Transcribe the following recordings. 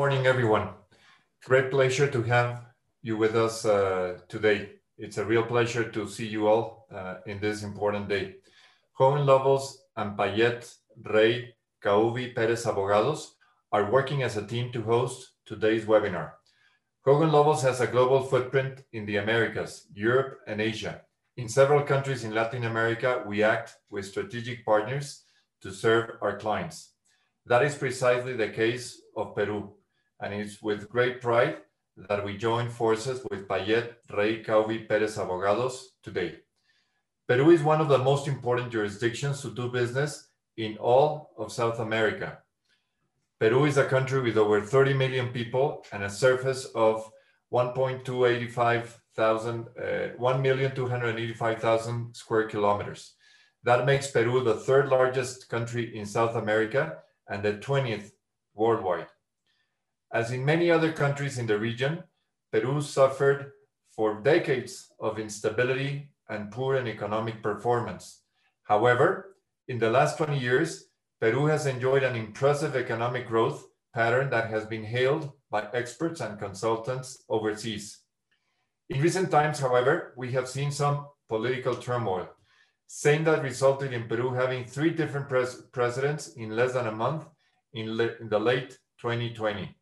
morning, everyone. Great pleasure to have you with us uh, today. It's a real pleasure to see you all uh, in this important day. Hogan Lovells and Payet Rey Cauvi Perez Abogados are working as a team to host today's webinar. Hogan Lovells has a global footprint in the Americas, Europe, and Asia. In several countries in Latin America, we act with strategic partners to serve our clients. That is precisely the case of Peru, and it's with great pride that we join forces with Payet Rey Cauvi Perez Abogados today. Peru is one of the most important jurisdictions to do business in all of South America. Peru is a country with over 30 million people and a surface of 1.285 thousand, uh, 1,285,000 square kilometers. That makes Peru the third largest country in South America and the 20th worldwide. As in many other countries in the region, Peru suffered for decades of instability and poor economic performance. However, in the last 20 years, Peru has enjoyed an impressive economic growth pattern that has been hailed by experts and consultants overseas. In recent times, however, we have seen some political turmoil, same that resulted in Peru having three different pres presidents in less than a month in, in the late 2020.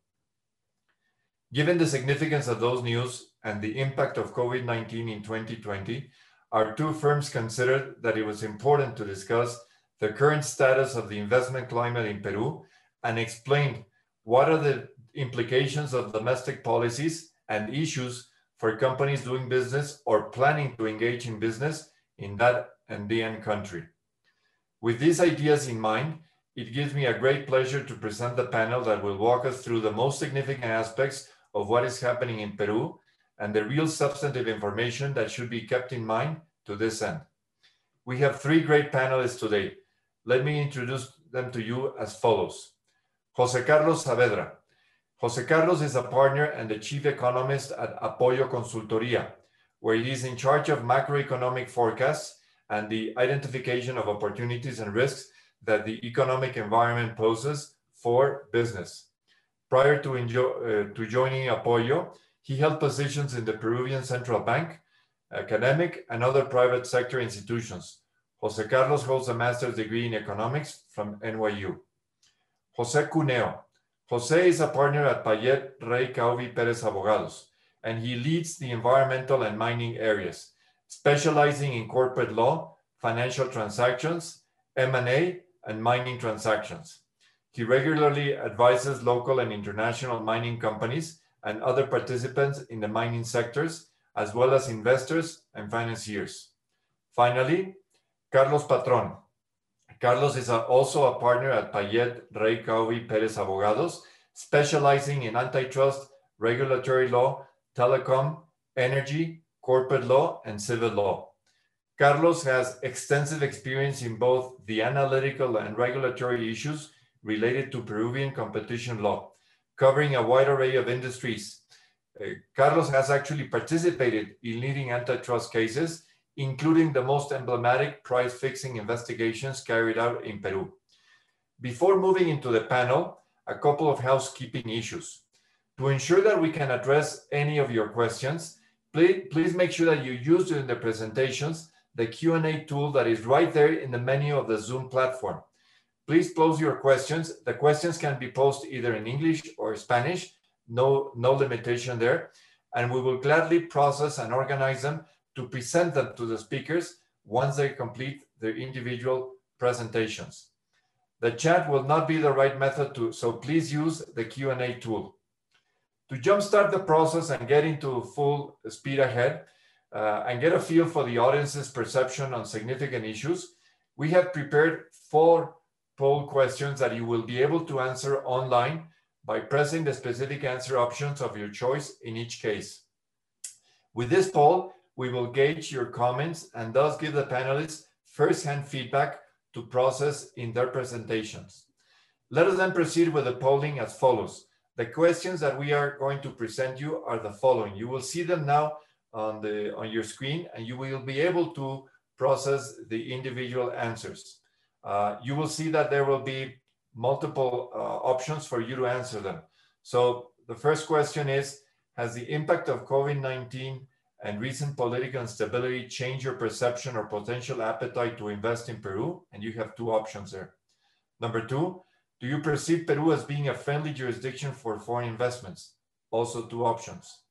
Given the significance of those news and the impact of COVID-19 in 2020, our two firms considered that it was important to discuss the current status of the investment climate in Peru and explained what are the implications of domestic policies and issues for companies doing business or planning to engage in business in that Andean country. With these ideas in mind, it gives me a great pleasure to present the panel that will walk us through the most significant aspects of what is happening in Peru and the real substantive information that should be kept in mind to this end. We have three great panelists today. Let me introduce them to you as follows. Jose Carlos Saavedra, Jose Carlos is a partner and the chief economist at Apoyo Consultoría, where he is in charge of macroeconomic forecasts and the identification of opportunities and risks that the economic environment poses for business. Prior to, uh, to joining Apoyo, he held positions in the Peruvian Central Bank, academic, and other private sector institutions. Jose Carlos holds a master's degree in economics from NYU. Jose Cuneo, Jose is a partner at Payet Rey Cauvi Perez Abogados, and he leads the environmental and mining areas, specializing in corporate law, financial transactions, M&A, and mining transactions. He regularly advises local and international mining companies and other participants in the mining sectors, as well as investors and financiers. Finally, Carlos Patron, Carlos is a, also a partner at Payet Rey Cauvi Perez Abogados, specializing in antitrust, regulatory law, telecom, energy, corporate law, and civil law. Carlos has extensive experience in both the analytical and regulatory issues related to Peruvian competition law, covering a wide array of industries. Uh, Carlos has actually participated in leading antitrust cases including the most emblematic price fixing investigations carried out in Peru. Before moving into the panel, a couple of housekeeping issues. To ensure that we can address any of your questions, please, please make sure that you use during the presentations the Q&A tool that is right there in the menu of the Zoom platform. Please pose your questions. The questions can be posed either in English or Spanish, no, no limitation there. And we will gladly process and organize them to present them to the speakers once they complete their individual presentations. The chat will not be the right method to, so please use the Q&A tool. To jumpstart the process and get into full speed ahead uh, and get a feel for the audience's perception on significant issues, we have prepared four poll questions that you will be able to answer online by pressing the specific answer options of your choice in each case. With this poll, we will gauge your comments and thus give the panelists first-hand feedback to process in their presentations. Let us then proceed with the polling as follows. The questions that we are going to present you are the following. You will see them now on, the, on your screen and you will be able to process the individual answers. Uh, you will see that there will be multiple uh, options for you to answer them. So the first question is, has the impact of COVID-19 and recent political instability changed your perception or potential appetite to invest in Peru? And you have two options there. Number two, do you perceive Peru as being a friendly jurisdiction for foreign investments? Also two options.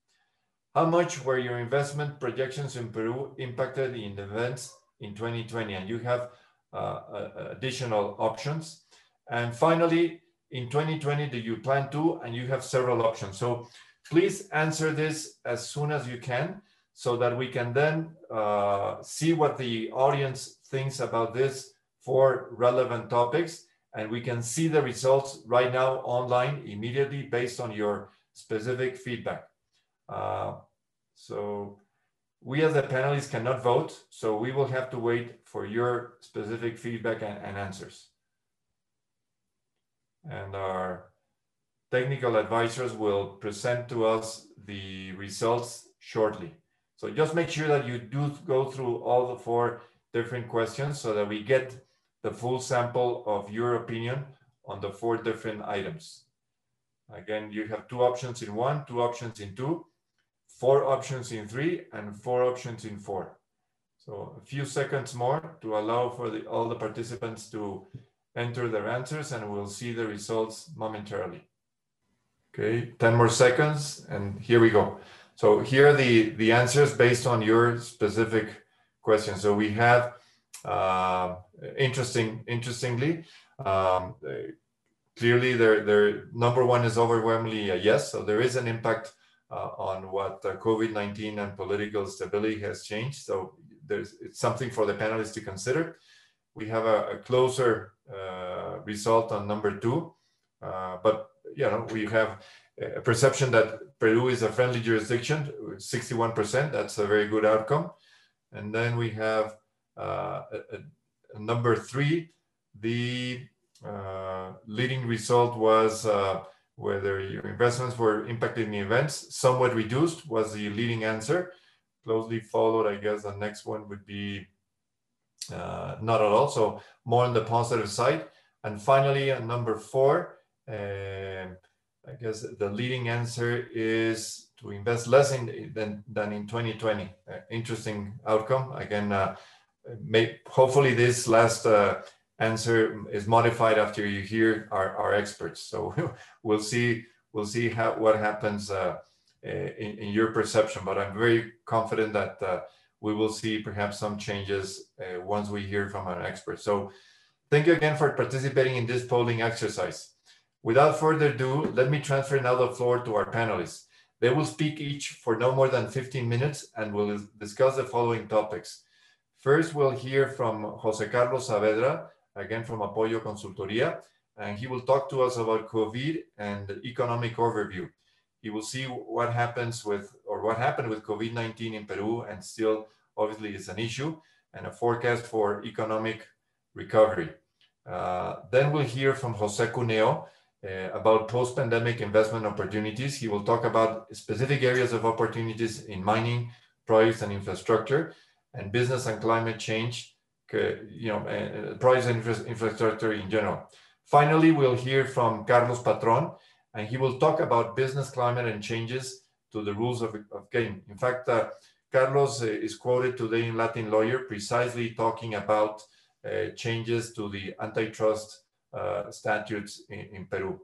How much were your investment projections in Peru impacted in the events in 2020? And you have additional options. And finally, in 2020, do you plan to? And you have several options. So please answer this as soon as you can so that we can then uh, see what the audience thinks about this for relevant topics. And we can see the results right now online immediately based on your specific feedback. Uh, so we as the panelists cannot vote, so we will have to wait for your specific feedback and, and answers. And our technical advisors will present to us the results shortly. So just make sure that you do go through all the four different questions so that we get the full sample of your opinion on the four different items. Again, you have two options in one, two options in two, four options in three, and four options in four. So a few seconds more to allow for the, all the participants to enter their answers and we'll see the results momentarily. Okay, 10 more seconds and here we go. So here are the, the answers based on your specific question. So we have, uh, interesting, interestingly, um, clearly their, their number one is overwhelmingly a yes. So there is an impact uh, on what uh, COVID-19 and political stability has changed. So there's it's something for the panelists to consider. We have a, a closer uh, result on number two, uh, but you know we have a perception that Peru is a friendly jurisdiction, 61%. That's a very good outcome. And then we have uh, a, a number three, the uh, leading result was whether your investments were impacted in events, somewhat reduced was the leading answer. Closely followed, I guess the next one would be uh, not at all. So more on the positive side. And finally, at number four, um, I guess the leading answer is to invest less in than, than in 2020. Uh, interesting outcome. Again, uh, may, hopefully this last uh, answer is modified after you hear our, our experts. So we'll see we'll see how what happens uh, in, in, your perception. But I'm very confident that uh, we will see perhaps some changes uh, once we hear from our experts. So thank you again for participating in this polling exercise. Without further ado, let me transfer now the floor to our panelists. They will speak each for no more than 15 minutes and will discuss the following topics. First, we'll hear from Jose Carlos Saavedra, again from Apoyo Consultoría, and he will talk to us about COVID and economic overview. He will see what happens with, or what happened with COVID-19 in Peru, and still obviously is an issue, and a forecast for economic recovery. Uh, then we'll hear from Jose Cuneo uh, about post-pandemic investment opportunities. He will talk about specific areas of opportunities in mining, projects and infrastructure, and business and climate change, you know, uh, and infra infrastructure in general. Finally, we'll hear from Carlos Patron, and he will talk about business climate and changes to the rules of, of game. In fact, uh, Carlos uh, is quoted today in Latin Lawyer precisely talking about uh, changes to the antitrust uh, statutes in, in, Peru.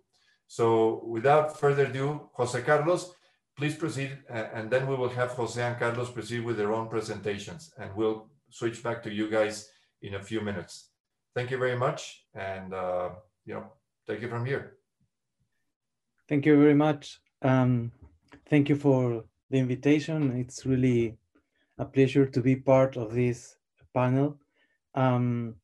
So without further ado, Jose Carlos, please proceed, and then we will have Jose and Carlos proceed with their own presentations, and we'll switch back to you guys in a few minutes. Thank you very much, and uh, you know, take it from here. Thank you very much. Um, thank you for the invitation. It's really a pleasure to be part of this panel. Um,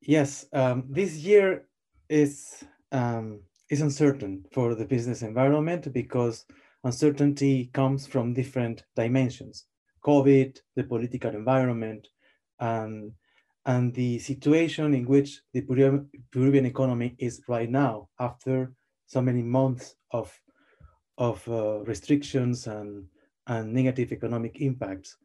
yes, um, this year is um, is uncertain for the business environment because uncertainty comes from different dimensions. COVID, the political environment, and, and the situation in which the Peruvian, Peruvian economy is right now after so many months of, of uh, restrictions and, and negative economic impacts.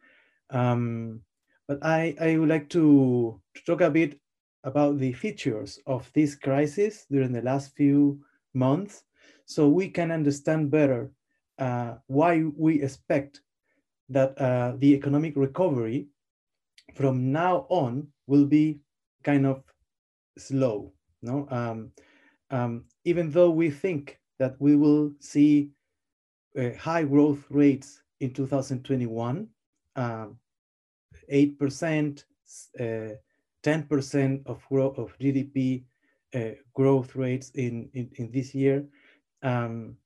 Um, but I, I would like to, to talk a bit about the features of this crisis during the last few months so we can understand better uh, why we expect that uh, the economic recovery from now on will be kind of slow. No, um, um, even though we think that we will see uh, high growth rates in 2021, um, 8%, 10% uh, of, growth of GDP uh, growth rates in, in, in this year. Um,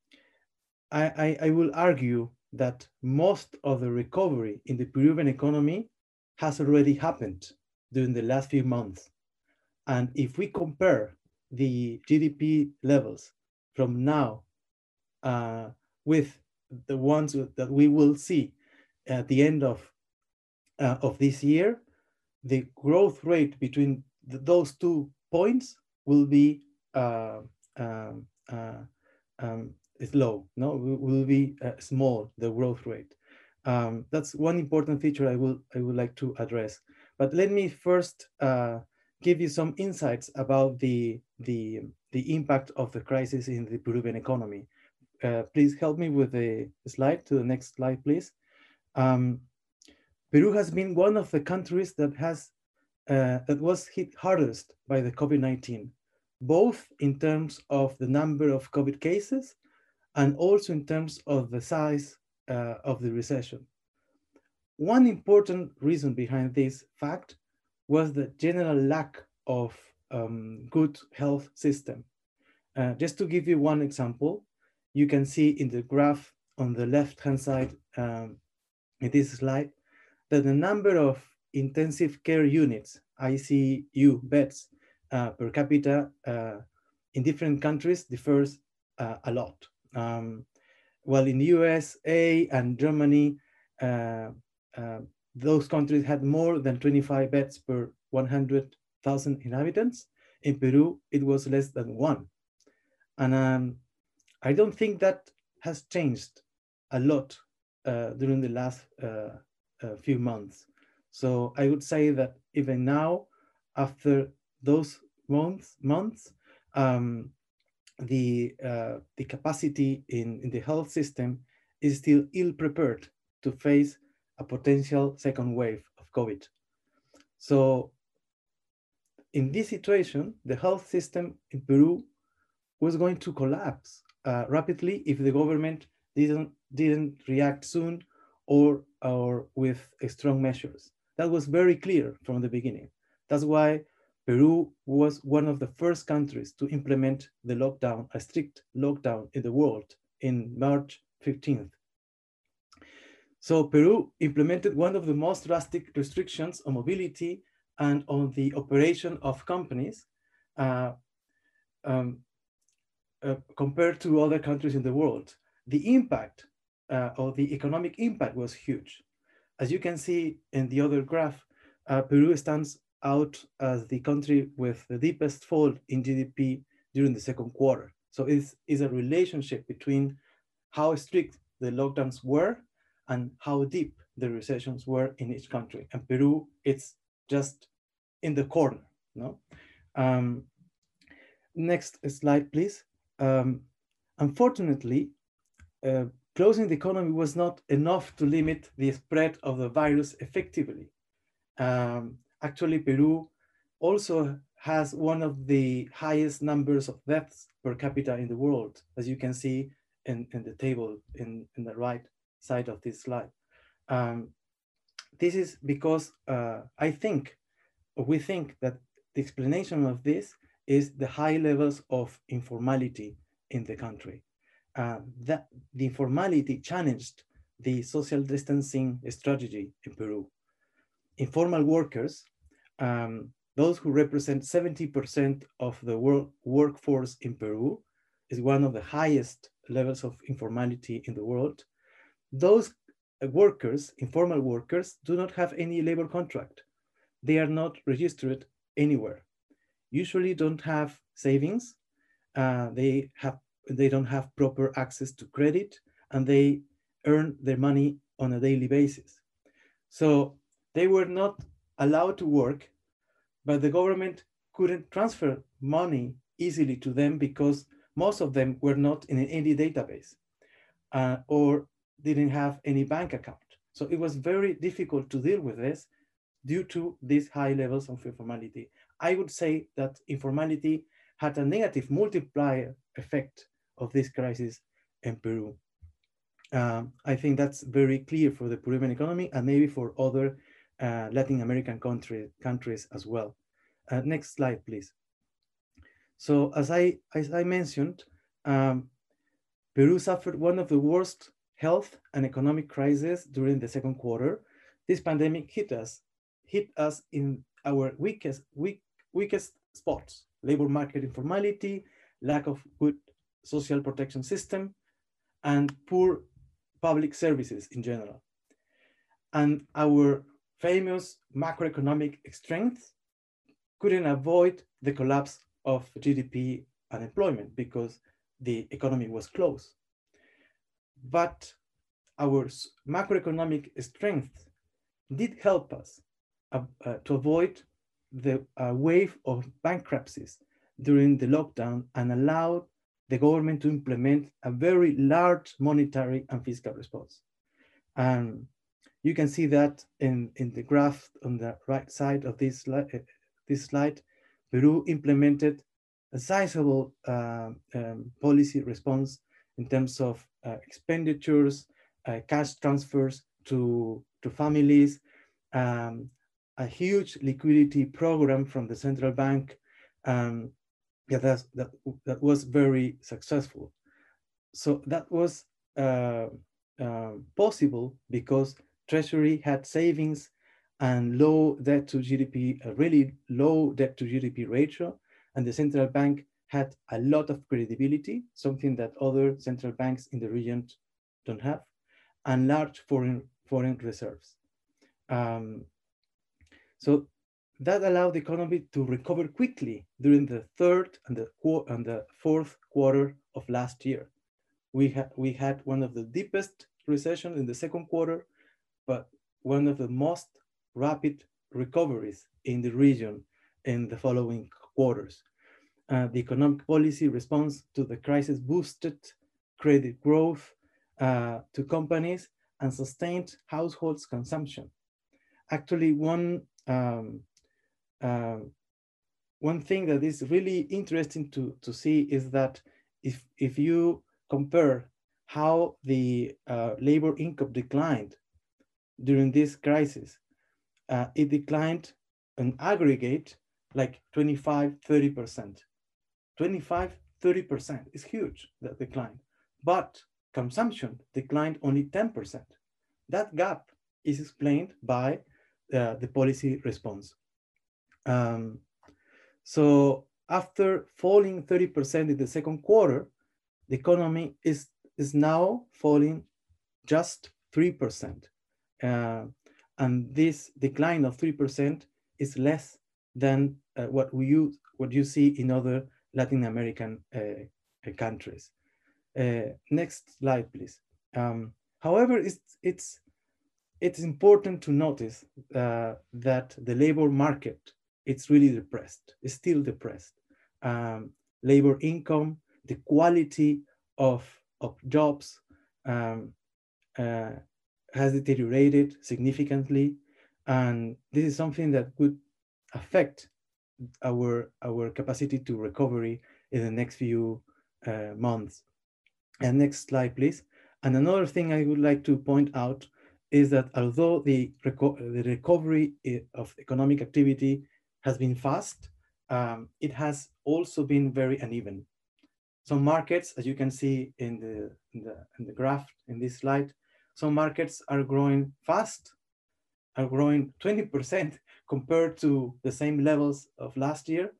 I, I, I will argue that most of the recovery in the Peruvian economy has already happened during the last few months. And if we compare the GDP levels from now uh, with the ones that we will see at the end of, uh, of this year, the growth rate between those two points will be uh, um, uh um, is low, no, will be uh, small, the growth rate. Um, that's one important feature I will, I would like to address. But let me first uh, give you some insights about the, the, the impact of the crisis in the Peruvian economy. Uh, please help me with the slide to the next slide, please. Um, Peru has been one of the countries that has uh, that was hit hardest by the COVID-19, both in terms of the number of COVID cases and also in terms of the size uh, of the recession. One important reason behind this fact was the general lack of um, good health system. Uh, just to give you one example, you can see in the graph on the left-hand side um, in this slide that the number of intensive care units, ICU beds uh, per capita uh, in different countries differs uh, a lot. Um, well, in the USA and Germany, uh, uh, those countries had more than 25 beds per 100,000 inhabitants. In Peru, it was less than one. And um, I don't think that has changed a lot uh, during the last uh, uh, few months. So I would say that even now, after those months, months um, the, uh, the capacity in, in the health system is still ill prepared to face a potential second wave of COVID. So in this situation, the health system in Peru was going to collapse uh, rapidly if the government didn't, didn't react soon or, or with strong measures. That was very clear from the beginning. That's why Peru was one of the first countries to implement the lockdown, a strict lockdown in the world in March 15th. So Peru implemented one of the most drastic restrictions on mobility and on the operation of companies uh, um, uh, compared to other countries in the world. The impact uh, or the economic impact was huge. As you can see in the other graph, uh, Peru stands out as the country with the deepest fall in GDP during the second quarter. So it's, a relationship between how strict the lockdowns were and how deep the recessions were in each country. And Peru, it's just in the corner. No. Um, next slide, please. Um, unfortunately, uh, closing the economy was not enough to limit the spread of the virus effectively. Um, actually Peru also has one of the highest numbers of deaths per capita in the world, as you can see in, in the table in, in the right side of this slide. Um, this is because uh, I think, we think that the explanation of this is the high levels of informality in the country. Uh, that the informality challenged the social distancing strategy in Peru. Informal workers um, those who represent 70% of the work workforce in Peru is one of the highest levels of informality in the world. Those workers, informal workers, do not have any labor contract. They are not registered anywhere. Usually don't have savings. Uh, they have they don't have proper access to credit and they earn their money on a daily basis. So they were not allowed to work but the government couldn't transfer money easily to them because most of them were not in any database uh, or didn't have any bank account. So it was very difficult to deal with this due to these high levels of informality. I would say that informality had a negative multiplier effect of this crisis in Peru. Um, I think that's very clear for the Peruvian economy and maybe for other uh, Latin American country, countries as well. Uh, next slide, please. So as I, as I mentioned, um, Peru suffered one of the worst health and economic crises during the second quarter. This pandemic hit us, hit us in our weakest, weak, weakest spots, labor market informality, lack of good social protection system, and poor public services in general. And our famous macroeconomic strength couldn't avoid the collapse of GDP unemployment because the economy was closed. But our macroeconomic strength did help us uh, uh, to avoid the uh, wave of bankruptcies during the lockdown and allowed the government to implement a very large monetary and fiscal response. And you can see that in, in the graph on the right side of this, uh, this slide, Peru implemented a sizable uh, um, policy response in terms of uh, expenditures, uh, cash transfers to, to families, um, a huge liquidity program from the central bank um, yeah, that, that, that was very successful. So that was uh, uh, possible because Treasury had savings and low debt to GDP, a really low debt to GDP ratio, and the central bank had a lot of credibility, something that other central banks in the region don't have, and large foreign, foreign reserves. Um, so that allowed the economy to recover quickly during the third and the, and the fourth quarter of last year. We, ha we had one of the deepest recessions in the second quarter, but one of the most rapid recoveries in the region in the following quarters. Uh, the economic policy response to the crisis boosted credit growth uh, to companies and sustained households consumption. Actually, one, um, uh, one thing that is really interesting to, to see is that if, if you compare how the uh, labor income declined during this crisis, uh, it declined an aggregate like 25, 30%. 25, 30% is huge, that decline. But consumption declined only 10%. That gap is explained by uh, the policy response. Um, so after falling 30% in the second quarter, the economy is, is now falling just 3%. Uh, and this decline of 3% is less than uh, what, we use, what you see in other Latin American uh, uh, countries. Uh, next slide, please. Um, however, it's, it's, it's important to notice that the labor market, it's really depressed, it's still depressed. Um, labor income, the quality of, of jobs um, has deteriorated significantly. And this is something that could affect our, our capacity to recovery in the next few uh, months. And next slide, please. And another thing I would like to point out is that although the, reco the recovery of economic activity has been fast, um, it has also been very uneven. Some markets, as you can see in the, in the, in the graph in this slide, some markets are growing fast, are growing 20% compared to the same levels of last year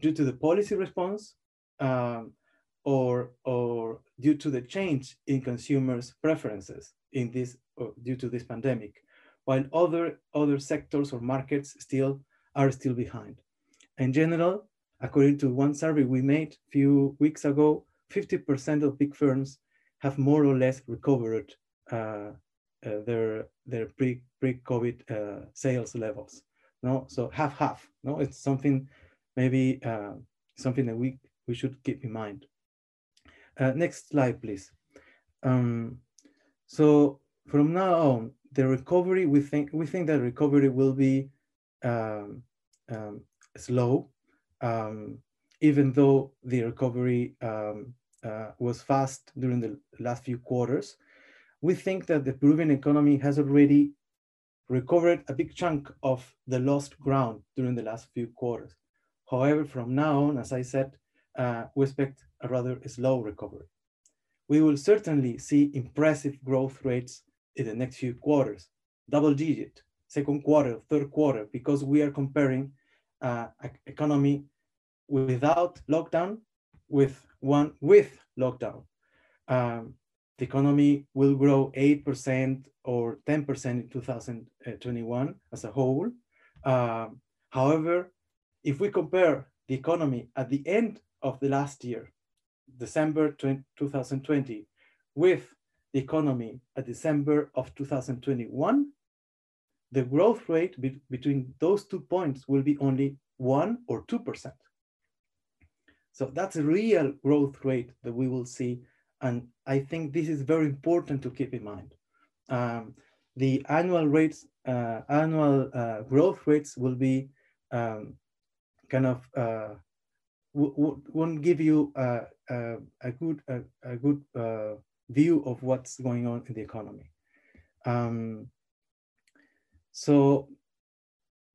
due to the policy response um, or, or due to the change in consumers' preferences in this, uh, due to this pandemic, while other, other sectors or markets still are still behind. In general, according to one survey we made a few weeks ago, 50% of big firms have more or less recovered their, their pre, pre-COVID uh, sales levels no so half half no it's something maybe uh, something that we we should keep in mind Uh, next slide, please. Um, so from now on, the recovery, we think, we think that recovery will be um, um, slow, um, even though the recovery um, uh, was fast during the last few quarters. We think that the Peruvian economy has already recovered a big chunk of the lost ground during the last few quarters. However, from now on, as I said, uh, we expect a rather slow recovery. We will certainly see impressive growth rates in the next few quarters, double digit, second quarter, third quarter, because we are comparing uh, economy without lockdown with one with lockdown. Um, the economy will grow 8% or 10% in 2021 as a whole. Um, however, if we compare the economy at the end of the last year, December 20, 2020, with the economy at December of 2021, the growth rate be between those two points will be only one or 2%. So that's a real growth rate that we will see. And I think this is very important to keep in mind. Um, the annual rates, uh, annual uh, growth rates will be um, kind of uh, won't give you a, a, a good a, a good uh, view of what's going on in the economy. Um, so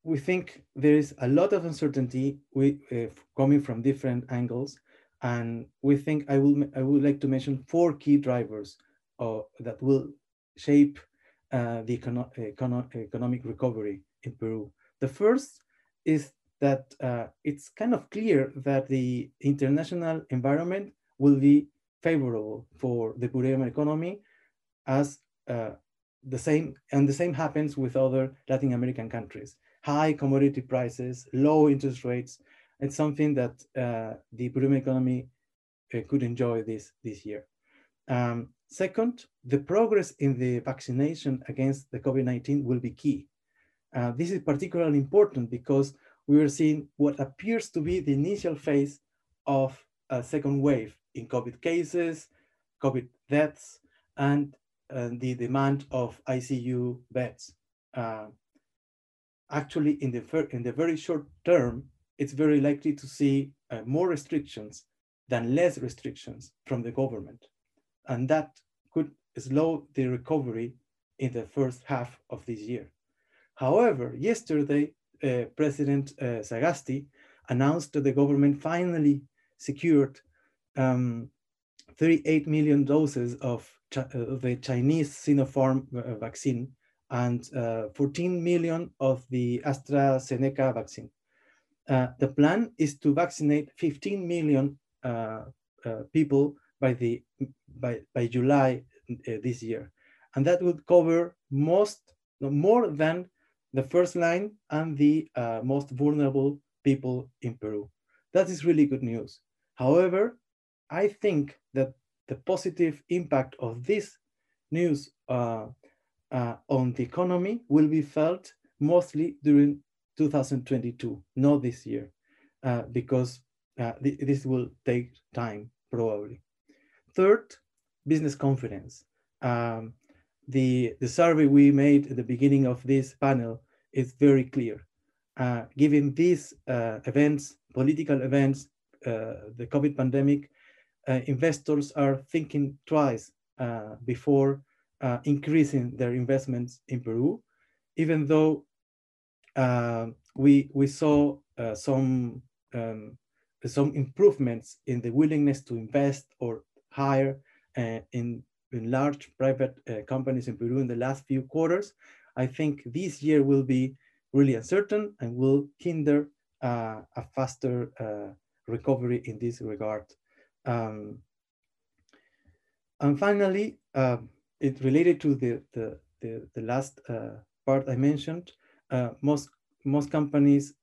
we think there is a lot of uncertainty we, uh, coming from different angles, and we think I will I would like to mention four key drivers uh, that will shape uh, the econo econo economic recovery in Peru. The first is that uh, it's kind of clear that the international environment will be favorable for the Peruvian economy as uh, the same, and the same happens with other Latin American countries. High commodity prices, low interest rates, it's something that uh, the Peruvian economy uh, could enjoy this, this year. Um, second, the progress in the vaccination against the COVID-19 will be key. Uh, this is particularly important because we are seeing what appears to be the initial phase of a second wave in COVID cases, COVID deaths, and uh, the demand of ICU beds. Uh, actually, in the, in the very short term, it's very likely to see uh, more restrictions than less restrictions from the government. And that could slow the recovery in the first half of this year. However, yesterday, uh, President uh, Sagasti announced that the government finally secured um, 38 million doses of, uh, the Chinese Sinopharm uh, vaccine and uh, 14 million of the AstraZeneca vaccine. Uh, the plan is to vaccinate 15 million people by the by by July this year, and that would cover most more than the first line and the uh, most vulnerable people in Peru. That is really good news. However, I think that the positive impact of this news uh, uh, on the economy will be felt mostly during 2022, not this year, uh, because uh, th this will take time probably. Third, business confidence. Um, the, the survey we made at the beginning of this panel is very clear. Uh, given these uh, events, political events, uh, the COVID pandemic, uh, investors are thinking twice before increasing their investments in Peru, even though we, we saw some, um, some improvements in the willingness to invest or hire in in large private uh, companies in Peru in the last few quarters, I think this year will be really uncertain and will hinder uh, a faster uh, recovery in this regard. Um, and finally, uh, it related to the, the, the, the last uh, part I mentioned, uh, most, most companies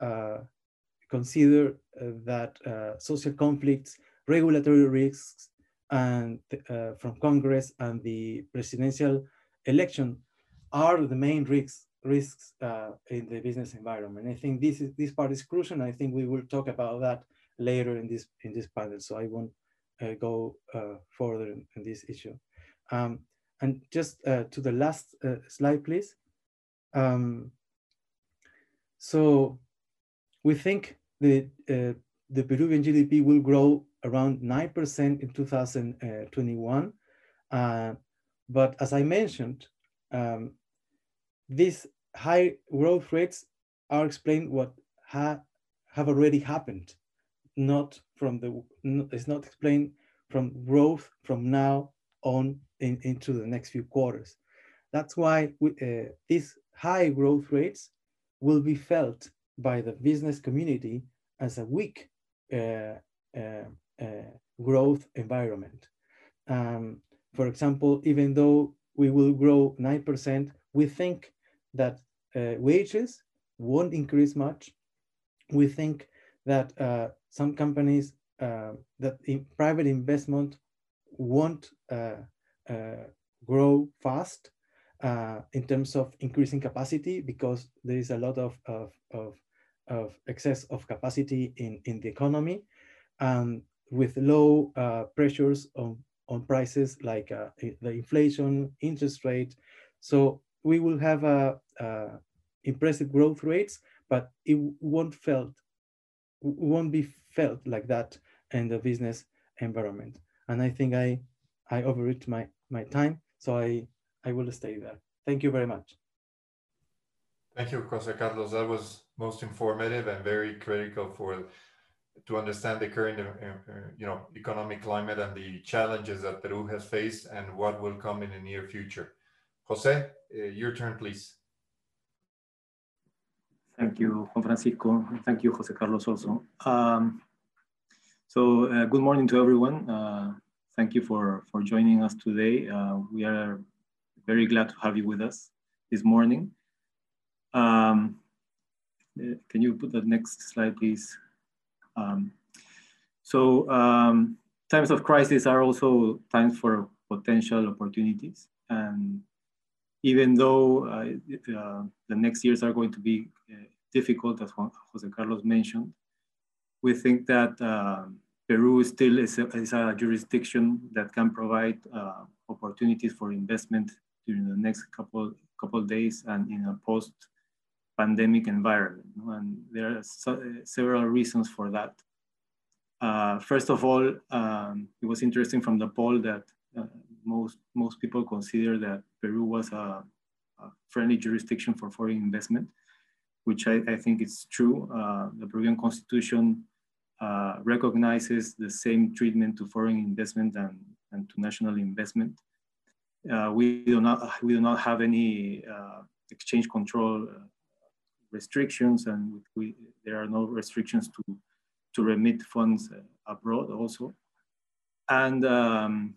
consider that social conflicts, regulatory risks, and uh, from Congress and the presidential election are the main risks risks uh, in the business environment. I think this is this part is crucial. I think we will talk about that later in this in this panel. So I won't uh, go uh, further in, in, this issue. Um, and just uh, to the last uh, slide, please. Um, so we think the, uh, the Peruvian GDP will grow around 9% in 2021. Uh, but as I mentioned, um, these high growth rates are explained what ha have already happened, not from the, it's not explained from growth from now on in, into the next few quarters. That's why we, uh, these high growth rates will be felt by the business community as a weak uh, uh, uh, growth environment. Um, for example, even though we will grow 9%, we think that uh, wages won't increase much. We think that uh, some companies, uh, that in private investment won't grow fast uh, in terms of increasing capacity because there is a lot of, of, of, of excess of capacity in, in the economy and with low uh, pressures on, on prices like uh, the inflation, interest rate. So we will have a, a impressive growth rates, but it won't felt won't be felt like that in the business environment. And I think I I overreached my my time, so I I will stay there. Thank you very much. Thank you, Jose Carlos. That was most informative and very critical for to understand the current, uh, uh, you know, economic climate and the challenges that Peru has faced and what will come in the near future. Jose, uh, your turn, please. Thank you, Juan Francisco. Thank you, Jose Carlos, also. Um, so, uh, good morning to everyone. Uh, thank you for, for joining us today. Uh, we are very glad to have you with us this morning. Um, can you put the next slide, please? Um, so um, times of crisis are also times for potential opportunities. And even though uh, uh, the next years are going to be uh, difficult, as Juan, Jose Carlos mentioned, we think that um, Peru still is a, is a, jurisdiction that can provide uh, opportunities for investment during the next couple couple days and in a post pandemic environment. And there are so, several reasons for that. Uh, first of all, um, it was interesting from the poll that uh, most, most people consider that Peru was a, a, friendly jurisdiction for foreign investment, which I, I think is true. Uh, the Peruvian constitution uh, recognizes the same treatment to foreign investment and, and to national investment. Uh, we, do not, we do not have any uh, exchange control restrictions and we, there are no restrictions to, to remit funds abroad also. And um,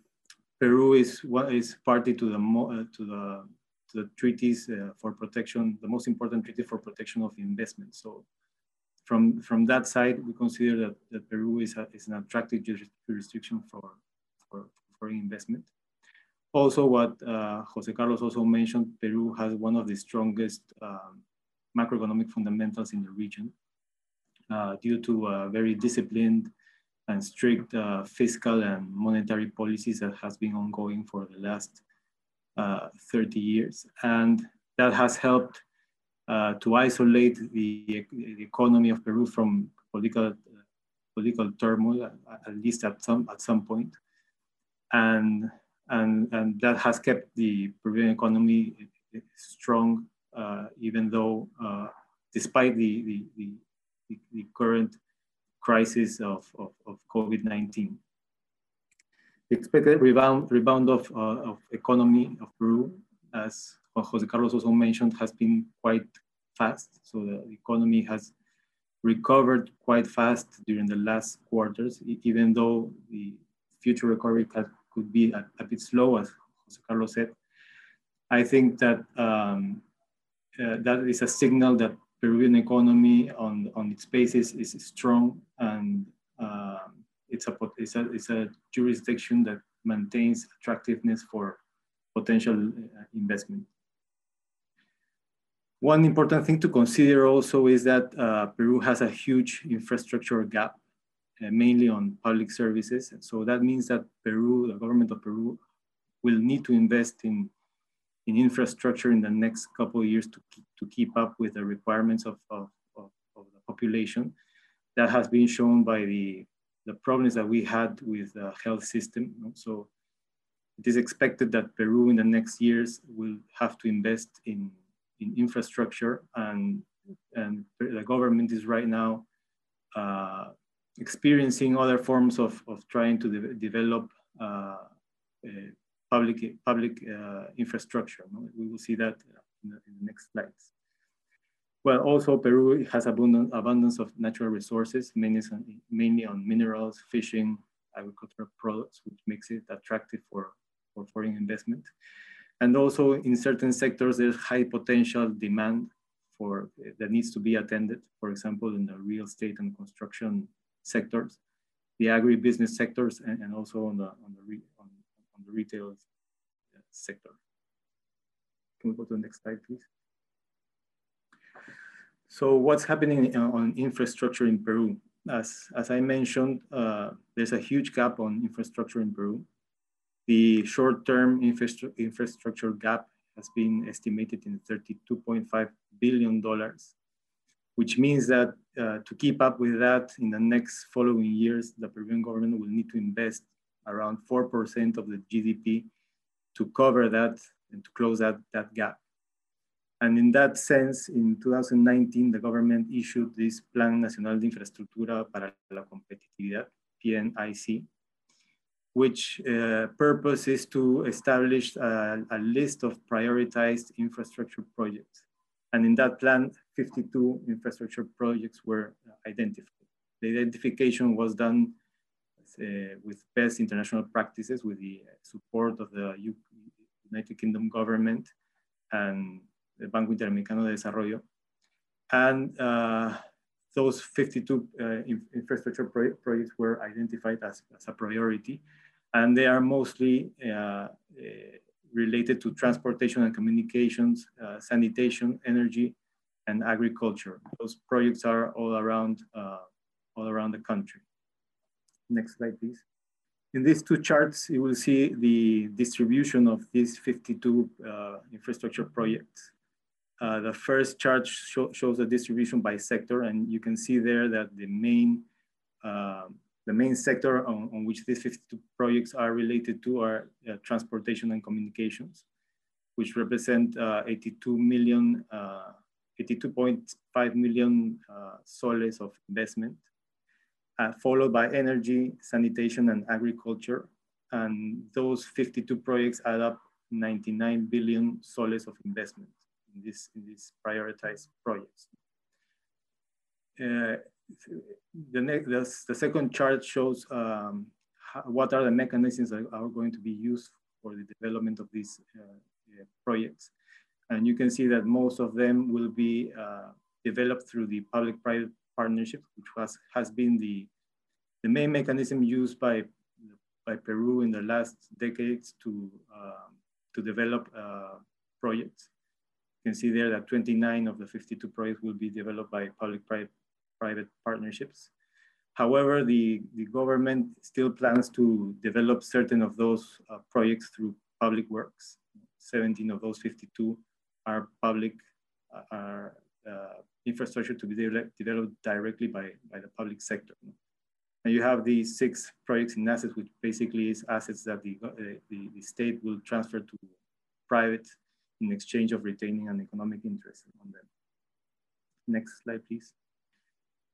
Peru is what is party to the uh, to the to the treaties uh, for protection, the most important treaty for protection of investment. So, from from that side, we consider that, that Peru is a, is an attractive jurisdiction for for foreign investment. Also, what uh, Jose Carlos also mentioned, Peru has one of the strongest um, macroeconomic fundamentals in the region uh, due to a very disciplined and strict uh, fiscal and monetary policies that has been ongoing for the last uh, 30 years. And that has helped uh, to isolate the, the, economy of Peru from political, political turmoil, at least at some, at some point. And, and, and that has kept the Peruvian economy strong, uh, even though, uh, despite the, the, the, the current crisis of, of, of COVID-19. The expected rebound, rebound of, uh, of economy of Peru, as Jose Carlos also mentioned, has been quite fast. So the economy has recovered quite fast during the last quarters, even though the future recovery could be a, a, bit slow, as Jose Carlos said. I think that um, uh, that is a signal that Peruvian economy on, on its basis is strong and uh, it's, a, it's, a, it's a jurisdiction that maintains attractiveness for potential uh, investment. One important thing to consider also is that uh, Peru has a huge infrastructure gap. Uh, mainly on public services. So that means that Peru, the government of Peru, will need to invest in, in infrastructure in the next couple of years to keep, to keep up with the requirements of, of, of, of the population. That has been shown by the, the problems that we had with the health system. So it is expected that Peru in the next years will have to invest in, in infrastructure and, and the government is right now uh, experiencing other forms of, of trying to de develop uh, public, public uh, infrastructure. We will see that in the, in the, next slides. Well, also Peru has abundant, abundance of natural resources, mainly on, mainly on minerals, fishing, agricultural products, which makes it attractive for, for foreign investment. And also in certain sectors, there's high potential demand for that needs to be attended. For example, in the real estate and construction sectors, the agribusiness sectors, and, and also on the on the re, on, on the retail sector. Can we go to the next slide, please? So what's happening on infrastructure in Peru? As, as I mentioned, uh, there's a huge gap on infrastructure in Peru. The short-term infrastructure gap has been estimated in $32.5 billion which means that uh, to keep up with that in the next following years, the Peruvian government will need to invest around 4% of the GDP to cover that and to close that, that gap. And in that sense, in 2019, the government issued this Plan Nacional de Infraestructura para la Competitividad, PNIC, which uh, purpose is to establish a, a list of prioritized infrastructure projects. And in that plan, 52 infrastructure projects were identified. The identification was done uh, with best international practices with the support of the United Kingdom government and the Banco Interamericano de Desarrollo. And uh, those 52 uh, infrastructure pro projects were identified as, as, a priority. And they are mostly uh, uh, related to transportation and communications, uh, sanitation, energy, and agriculture. Those projects are all around, uh, all around the country. Next slide, please. In these two charts, you will see the distribution of these 52 uh, infrastructure projects. Uh, the first chart shows the distribution by sector, and you can see there that the main uh, the main sector on, on, which these 52 projects are related to are uh, transportation and communications, which represent uh, 82 million, 82.5 uh, million uh, soles of investment, uh, followed by energy, sanitation, and agriculture. And those 52 projects add up 99 billion soles of investment in, this, in these prioritized projects. Uh, the, next, the, the, second chart shows um, how, what are the mechanisms that are going to be used for the development of these uh, uh, projects. And you can see that most of them will be uh, developed through the public-private partnership, which was, has been the, the main mechanism used by, by Peru in the last decades to, um, to develop uh, projects. You can see there that 29 of the 52 projects will be developed by public-private private partnerships. However, the, the government still plans to develop certain of those uh, projects through public works. 17 of those 52 are public, uh, are uh, infrastructure to be de developed directly by, by the public sector. And you have these six projects in assets, which basically is assets that the, uh, the, the state will transfer to private in exchange of retaining an economic interest on them. Next slide, please.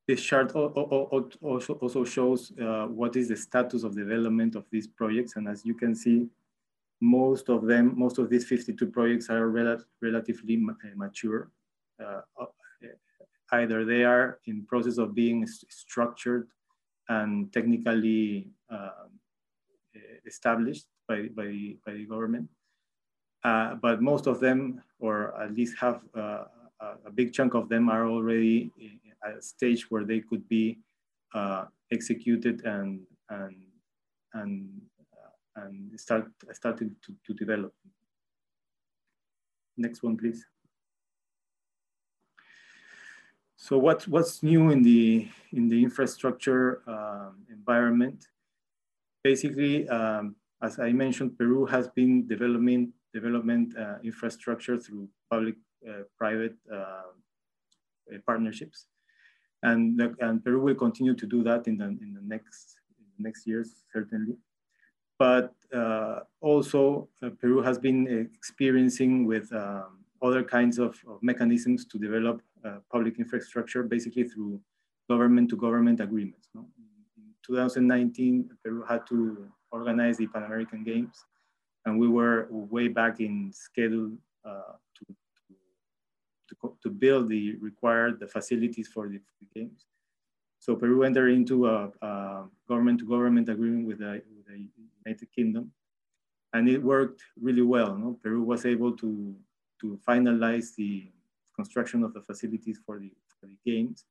This chart also, also shows uh, what is the status of development of these projects. And as you can see, most of them, most of these 52 projects are rel relatively uh, mature. Uh, uh, either they are in process of being st structured and technically uh, established by, by, by the government. Uh, but most of them, or at least have uh, a big chunk of them are already a stage where they could be uh, executed and and and uh, and start started to, to develop. Next one, please. so what's what's new in the in the infrastructure um, environment? Basically, um, as I mentioned, Peru has been developing development uh, infrastructure through public-private uh, uh, partnerships, and the, and Peru will continue to do that in the in the next next years certainly. But uh, also, uh, Peru has been experiencing with um, other kinds of, of mechanisms to develop uh, public infrastructure basically through government to government agreements. No? In 2019, Peru had to organize the Pan American Games, and we were way back in schedule uh, to, build the required the facilities for the, games. So Peru entered into a, a government to government agreement with the, with the, United Kingdom, and it worked really well. No? Peru was able to, to finalize the construction of the facilities for the, for the games.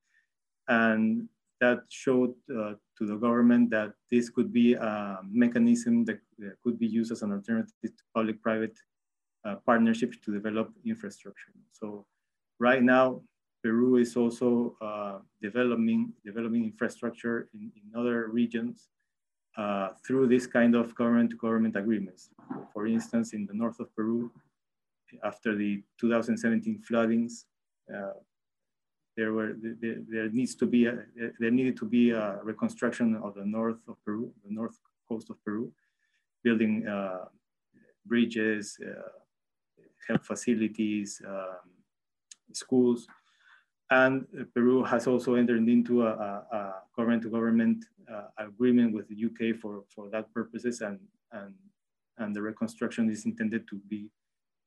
And that showed uh, to the government that this could be a mechanism that could be used as an alternative to public-private uh, partnerships to develop infrastructure. So right now, Peru is also uh, developing, developing infrastructure in, in other regions uh, through this kind of government-to-government -government agreements. For instance, in the north of Peru, after the 2017 floodings, uh, there were there, there, needs to be a, there needed to be a reconstruction of the north of Peru, the north coast of Peru, building uh, bridges, uh, health facilities, um, schools, and Peru has also entered into a, a government-to-government uh, agreement with the UK for for that purposes, and and and the reconstruction is intended to be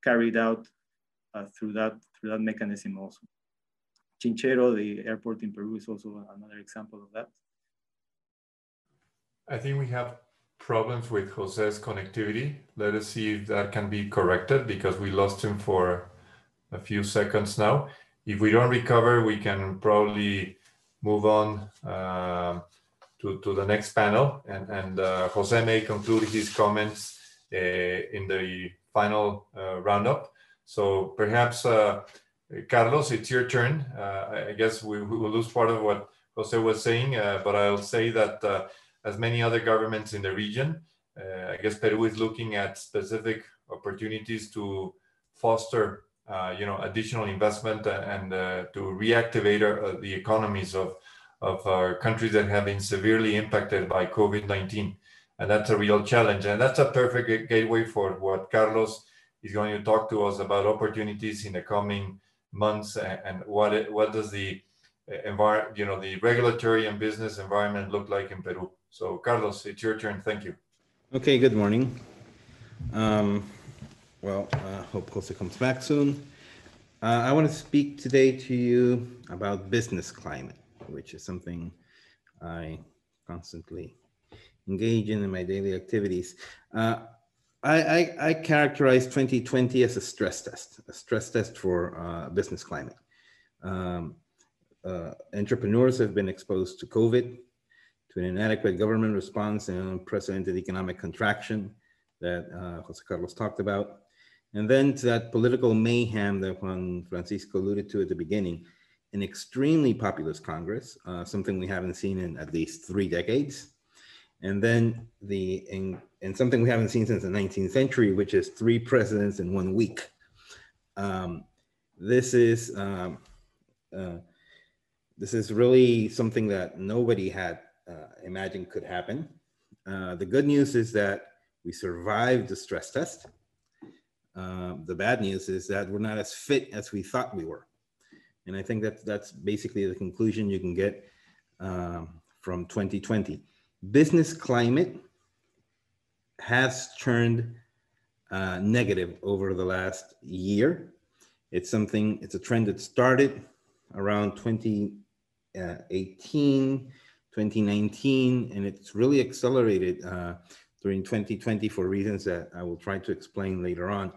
carried out uh, through that through that mechanism also. Chinchero, the airport in Peru, is also another example of that. I think we have problems with Jose's connectivity. Let us see if that can be corrected because we lost him for a few seconds now. If we don't recover, we can probably move on uh, to, to the next panel and, and uh, Jose may conclude his comments uh, in the final uh, roundup. So perhaps, uh, Carlos, it's your turn. Uh, I guess we, we, will lose part of what Jose was saying, but I'll say that as many other governments in the region, I guess Peru is looking at specific opportunities to foster uh, you know, additional investment and uh, to reactivate uh, the economies of, of our countries that have been severely impacted by COVID-19 and that's a real challenge. And that's a perfect gateway for what Carlos is going to talk to us about opportunities in the coming months and, what it, what does the uh, environment, you know, the regulatory and business environment look like in Peru. So Carlos, it's your turn. Thank you. Okay, good morning. Um, well, I uh, hope Jose comes back soon. Uh, I want to speak today to you about business climate, which is something I constantly engage in in my daily activities. Uh, I, I, I, characterize 2020 as a stress test, a stress test for uh, business climate. Um, uh, entrepreneurs have been exposed to COVID, to an inadequate government response and unprecedented economic contraction that uh, Jose Carlos talked about. And then to that political mayhem that Juan Francisco alluded to at the beginning, an extremely populist Congress, uh, something we haven't seen in at least three decades and then the in, and something we haven't seen since the 19th century, which is three presidents in one week. Um, this is um, uh, this is really something that nobody had uh, imagined could happen. Uh, the good news is that we survived the stress test. Um, the bad news is that we're not as fit as we thought we were. And I think that that's basically the conclusion you can get um, from 2020 business climate has turned uh, negative over the last year. It's something, it's a trend that started around 2018, 2019, and it's really accelerated uh, during 2020 for reasons that I will try to explain later on.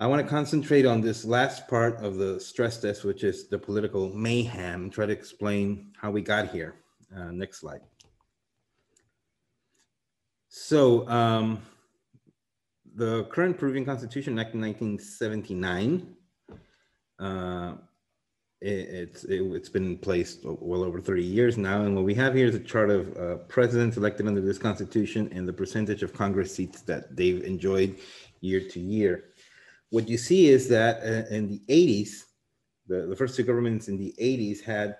I want to concentrate on this last part of the stress test, which is the political mayhem, try to explain how we got here. Uh, next slide. So um, the current Peruvian constitution, Act in 1979, uh, it's it, has been in place well over 30 years now and what we have here is a chart of uh, presidents elected under this constitution and the percentage of congress seats that they've enjoyed year to year. What you see is that uh, in the 80s the, the first two governments in the 80s had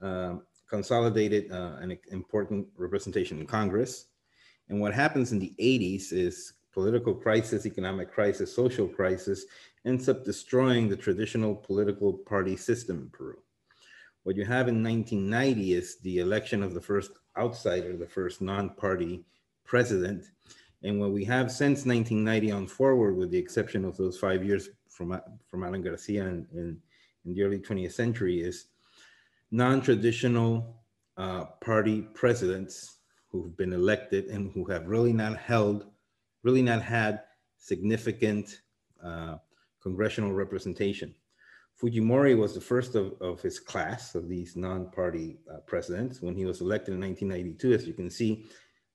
um, consolidated uh, an important representation in congress. And what happens in the 80s is political crisis economic crisis social crisis ends up destroying the traditional political party system in Peru. What you have in 1990 is the election of the first outsider, the first non-party president. And what we have since 1990 on forward, with the exception of those five years from, from Alan Garcia in, in, in the early 20th century, is non-traditional uh, party presidents who've been elected and who have really not held, really not had significant uh, congressional representation. Fujimori was the first of, of his class of these non-party uh, presidents when he was elected in 1992, as you can see.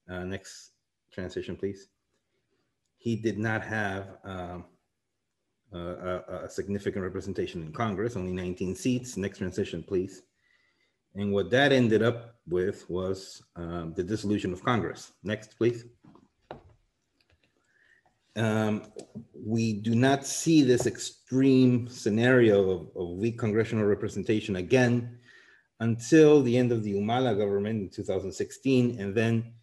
Uh, next transition, please. He did not have um, a, a, significant representation in Congress, only 19 seats. Next transition, please. And what that ended up with was um, the dissolution of Congress. Next, please um, we do not see this extreme scenario of, of, weak congressional representation again until the end of the Humala government in 2016, and then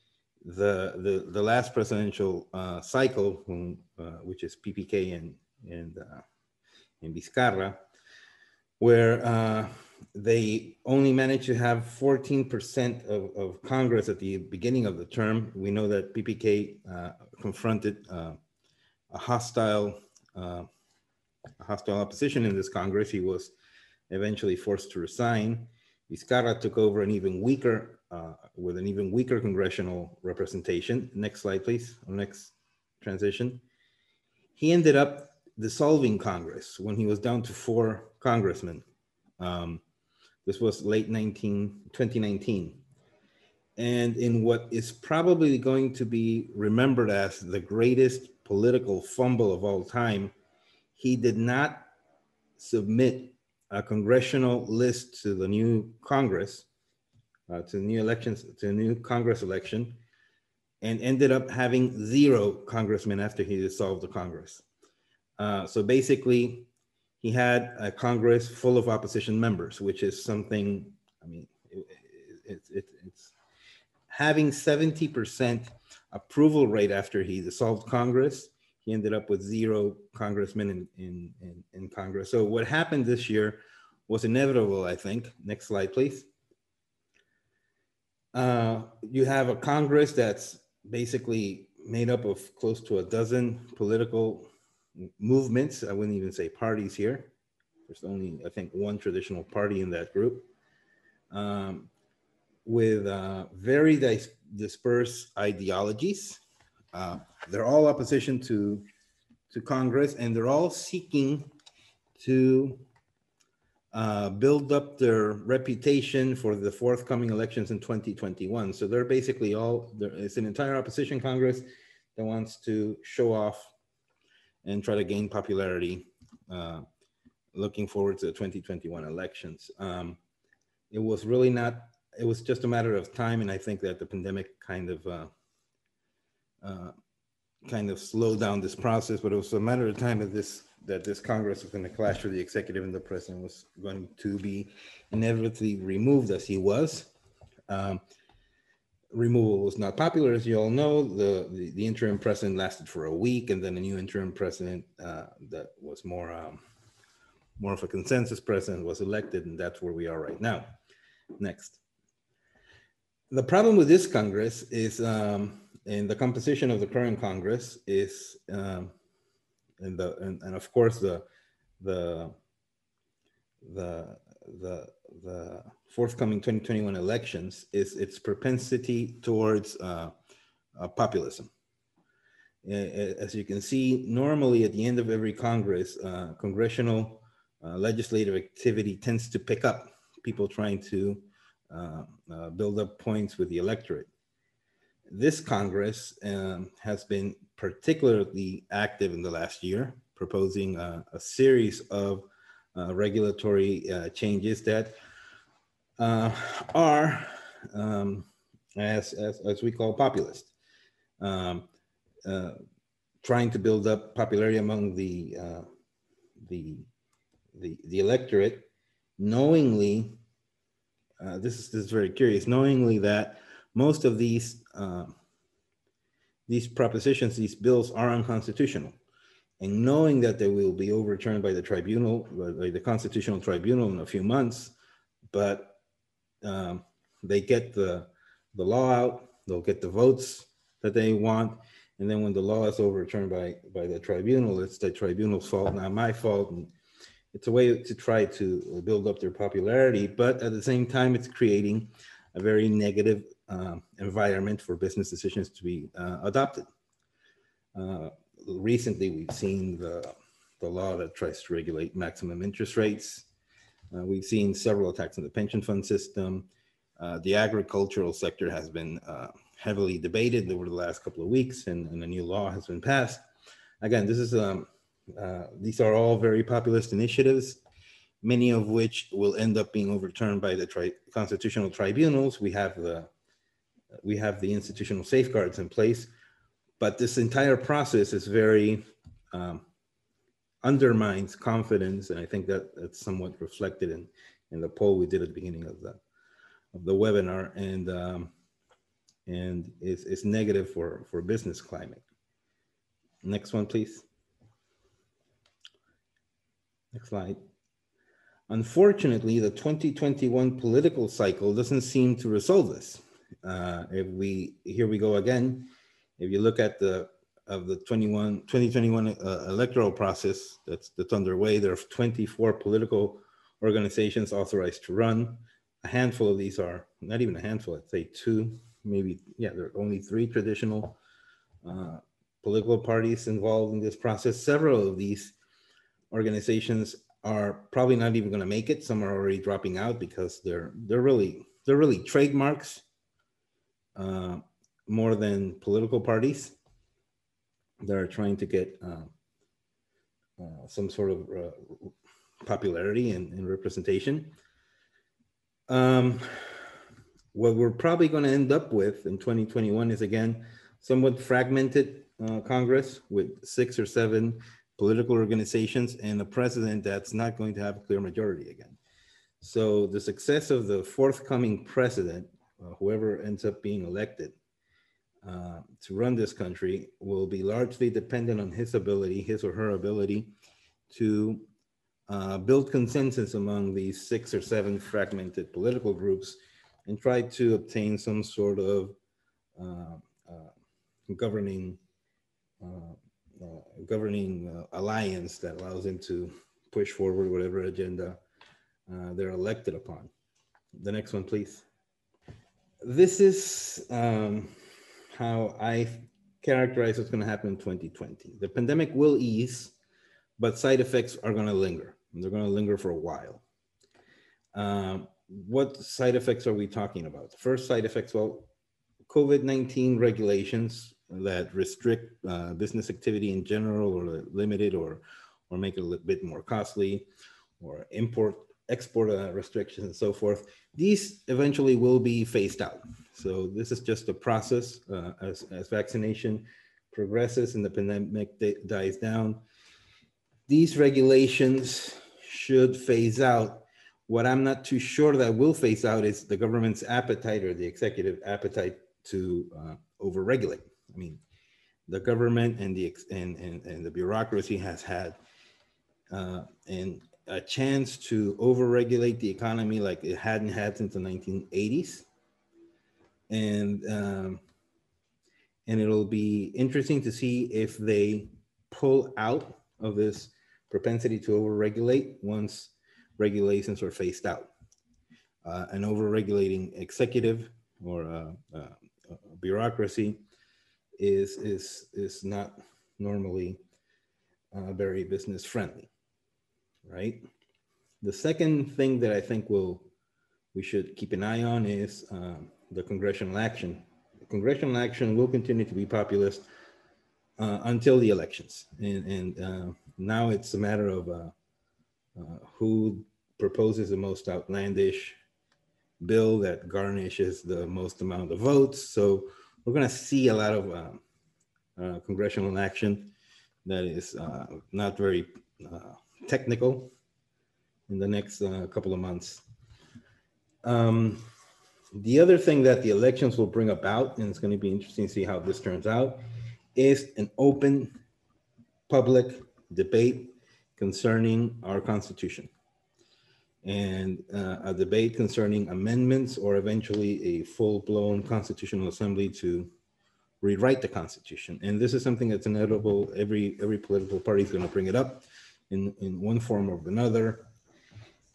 the the, the last presidential uh, cycle, when, uh, which is PPK and and uh, and Vizcarra, where uh, they only managed to have 14% of, of Congress at the beginning of the term. We know that PPK uh, confronted uh, a hostile, uh, a hostile opposition in this Congress. He was eventually forced to resign. Vizcarra took over an even weaker, uh, with an even weaker congressional representation. Next slide, please, or next transition. He ended up dissolving Congress when he was down to four congressmen. Um, this was late 19, 2019. And in what is probably going to be remembered as the greatest political fumble of all time, he did not submit a congressional list to the new Congress, uh, to the new elections, to new Congress election, and ended up having zero congressmen after he dissolved the Congress. Uh, so basically, he had a Congress full of opposition members, which is something, I mean, it, it, it, it's having 70% approval rate after he dissolved Congress. He ended up with zero congressmen in, in, in, in Congress. So what happened this year was inevitable, I think. Next slide, please. Uh, you have a Congress that's basically made up of close to a dozen political movements. I wouldn't even say parties here. There's only, I think, one traditional party in that group. Um, with uh, very dis dispersed ideologies. Uh, they're all opposition to, to Congress and they're all seeking to uh, build up their reputation for the forthcoming elections in 2021. So they're basically all, it's an entire opposition Congress that wants to show off and try to gain popularity uh, looking forward to the 2021 elections. Um, it was really not it was just a matter of time, and I think that the pandemic kind of uh, uh, kind of slowed down this process. But it was a matter of time that this that this Congress was going to clash with the executive, and the president was going to be inevitably removed, as he was. Um, removal was not popular, as you all know. The, the, the interim president lasted for a week, and then a new interim president uh, that was more um, more of a consensus president was elected, and that's where we are right now. Next the problem with this Congress is, um, in the composition of the current Congress is, um, and the and, and of course the the the the the forthcoming 2021 elections is its propensity towards uh, uh, populism. As you can see, normally at the end of every Congress, uh, congressional uh, legislative activity tends to pick up. People trying to build up points with the electorate. This Congress um, has been particularly active in the last year, proposing a, a series of uh, regulatory uh, changes that uh, are, um, as, as, as we call populist, um, uh, trying to build up popularity among the, uh, the, the, the electorate, knowingly, uh, this, is, this is very curious, knowingly that most of these, uh, these propositions, these bills are unconstitutional and knowing that they will be overturned by the tribunal, by the constitutional tribunal in a few months, but um, they get the, the law out, they'll get the votes that they want, and then when the law is overturned by, by the tribunal, it's the tribunal's fault, not my fault. And it's a way to try to build up their popularity, but at the same time, it's creating a very negative uh, environment for business decisions to be uh, adopted. Uh, recently we've seen the, the law that tries to regulate maximum interest rates. Uh, we've seen several attacks on the pension fund system. Uh, the agricultural sector has been uh, heavily debated over the last couple of weeks and, and, a new law has been passed. Again, this is um, uh, these are all very populist initiatives, many of which will end up being overturned by the tri constitutional tribunals. We have the we have the institutional safeguards in place but this entire process is very um, undermines confidence, and I think that that's somewhat reflected in in the poll we did at the beginning of the of the webinar, and um, and it's, it's negative for for business climate. Next one, please. Next slide. Unfortunately, the 2021 political cycle doesn't seem to resolve this. Uh, if we here we go again if you look at the of the 21 2021 uh, electoral process that's that's underway, there are 24 political organizations authorized to run. A handful of these are not even a handful. I'd say two, maybe yeah. There are only three traditional uh, political parties involved in this process. Several of these organizations are probably not even going to make it. Some are already dropping out because they're they're really they're really trademarks. Uh, more than political parties that are trying to get uh, uh, some sort of uh, popularity and, and representation. Um, what we're probably going to end up with in 2021 is again somewhat fragmented uh, Congress with six or seven political organizations and a president that's not going to have a clear majority again. So the success of the forthcoming president, uh, whoever ends up being elected, uh, to run this country will be largely dependent on his ability, his or her ability to uh, build consensus among these six or seven fragmented political groups and try to obtain some sort of uh, uh governing uh, governing alliance that allows them to push forward whatever agenda they're elected upon. The next one, please. This is um, how I characterize what's going to happen in 2020. The pandemic will ease, but side effects are going to linger. And they're going to linger for a while. Um, what side effects are we talking about? First side effects, well, COVID-19 regulations that restrict uh, business activity in general or limit it or, or make it a little bit more costly or import, export uh, restrictions and so forth. These eventually will be phased out. So this is just a process uh, as, as vaccination progresses and the pandemic dies down. These regulations should phase out. What I'm not too sure that will phase out is the government's appetite or the executive appetite to uh, overregulate. I mean, the government and the and, and, and the bureaucracy has had uh, and a chance to overregulate the economy like it hadn't had since the 1980s and um, and it'll be interesting to see if they pull out of this propensity to overregulate once regulations are phased out. Uh, an overregulating executive or uh, uh, bureaucracy is is is not normally uh, very business friendly, right? The second thing that I think will we should keep an eye on is um, the congressional action. Congressional action will continue to be populist uh, until the elections. And, and uh, now it's a matter of uh, uh, who proposes the most outlandish bill that garnishes the most amount of votes. So we're going to see a lot of um, uh, congressional action that is uh, not very uh, technical in the next uh, couple of months. Um, the other thing that the elections will bring about, and it's going to be interesting to see how this turns out, is an open public debate concerning our Constitution and uh, a debate concerning amendments or eventually a full-blown constitutional assembly to rewrite the Constitution. And this is something that's inevitable. Every every political party is going to bring it up in, in one form or another.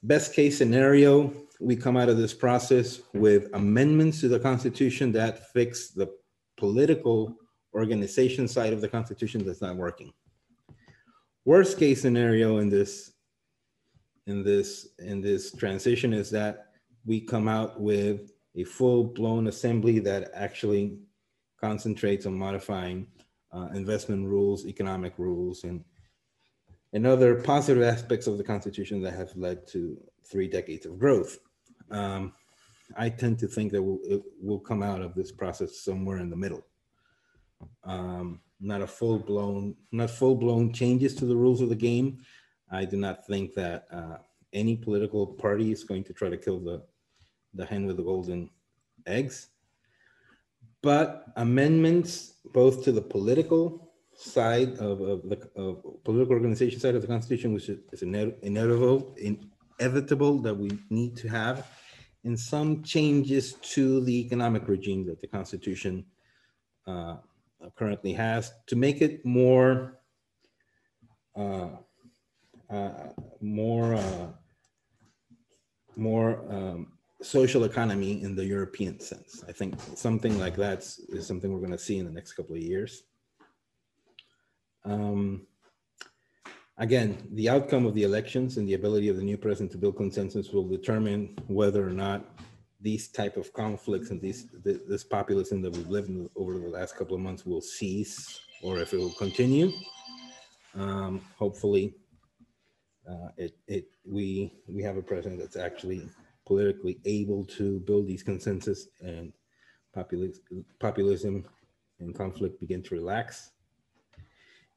Best case scenario, we come out of this process with amendments to the Constitution that fix the political organization side of the Constitution that's not working. Worst case scenario in this in this in this transition is that we come out with a full-blown assembly that actually concentrates on modifying uh, investment rules, economic rules, and and other positive aspects of the Constitution that have led to three decades of growth. Um, I tend to think that we'll, it will come out of this process somewhere in the middle. Um, not a full blown, not full blown changes to the rules of the game. I do not think that uh, any political party is going to try to kill the, the hen with the golden eggs. But amendments both to the political side of, of the of political organization side of the Constitution, which is, inevitable, inevitable that we need to have, and some changes to the economic regime that the Constitution uh, currently has to make it more uh, more uh, more um, social economy in the European sense. I think something like that is something we're going to see in the next couple of years. Um, again, the outcome of the elections and the ability of the new president to build consensus will determine whether or not these type of conflicts and these this populism that we've lived in over the last couple of months will cease or if it will continue. Um, hopefully, uh, it, it we we have a president that's actually politically able to build these consensus and populism, populism and conflict begin to relax.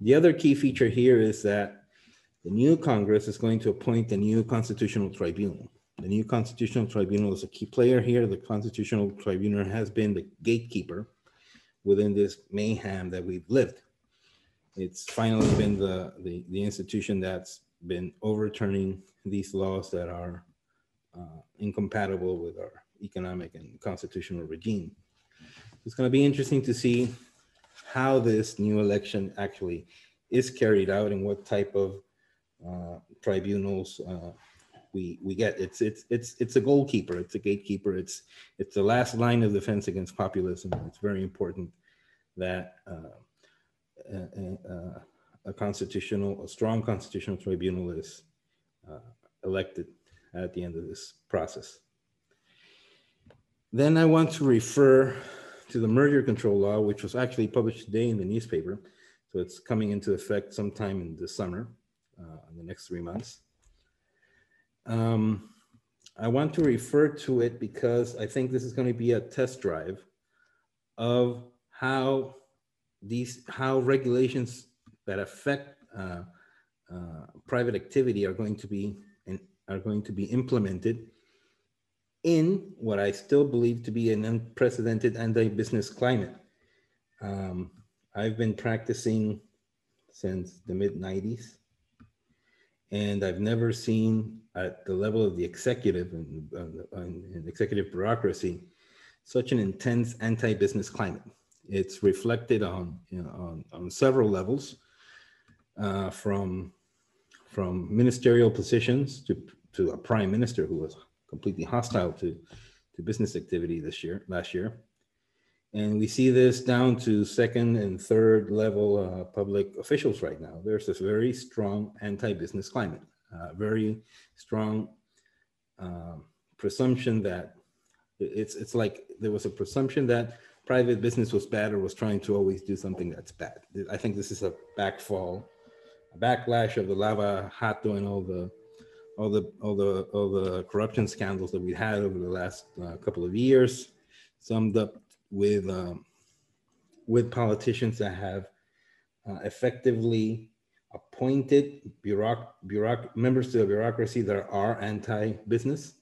The other key feature here is that the new Congress is going to appoint a new constitutional tribunal. The new constitutional tribunal is a key player here. The constitutional tribunal has been the gatekeeper within this mayhem that we've lived. It's finally been the, the, the institution that's been overturning these laws that are uh, incompatible with our economic and constitutional regime. It's going to be interesting to see how this new election actually is carried out and what type of uh, tribunals uh, we we get. It's it's it's it's a goalkeeper. It's a gatekeeper. It's it's the last line of defense against populism. It's very important that uh, uh, uh a constitutional, a strong constitutional tribunal is uh, elected at the end of this process. Then I want to refer to the merger control law, which was actually published today in the newspaper. So it's coming into effect sometime in the summer, uh, in the next three months. Um, I want to refer to it because I think this is going to be a test drive of how these how regulations that affect uh, uh, private activity are going to be and are going to be implemented in what I still believe to be an unprecedented anti-business climate. Um, I've been practicing since the mid 90s, and I've never seen at the level of the executive and, and executive bureaucracy such an intense anti-business climate. It's reflected on, you know, on, on several levels uh, from from ministerial positions to to a prime minister who was completely hostile to to business activity this year last year. And we see this down to second and third level uh, public officials right now. There's this very strong anti-business climate uh, very strong uh, presumption that it's it's like there was a presumption that private business was bad or was trying to always do something that's bad. I think this is a backfall backlash of the lava jato and all the all the all the all the corruption scandals that we had over the last uh, couple of years, summed up with um, with politicians that have uh, effectively appointed bureauc- bureauc- members to the bureaucracy that are anti-business.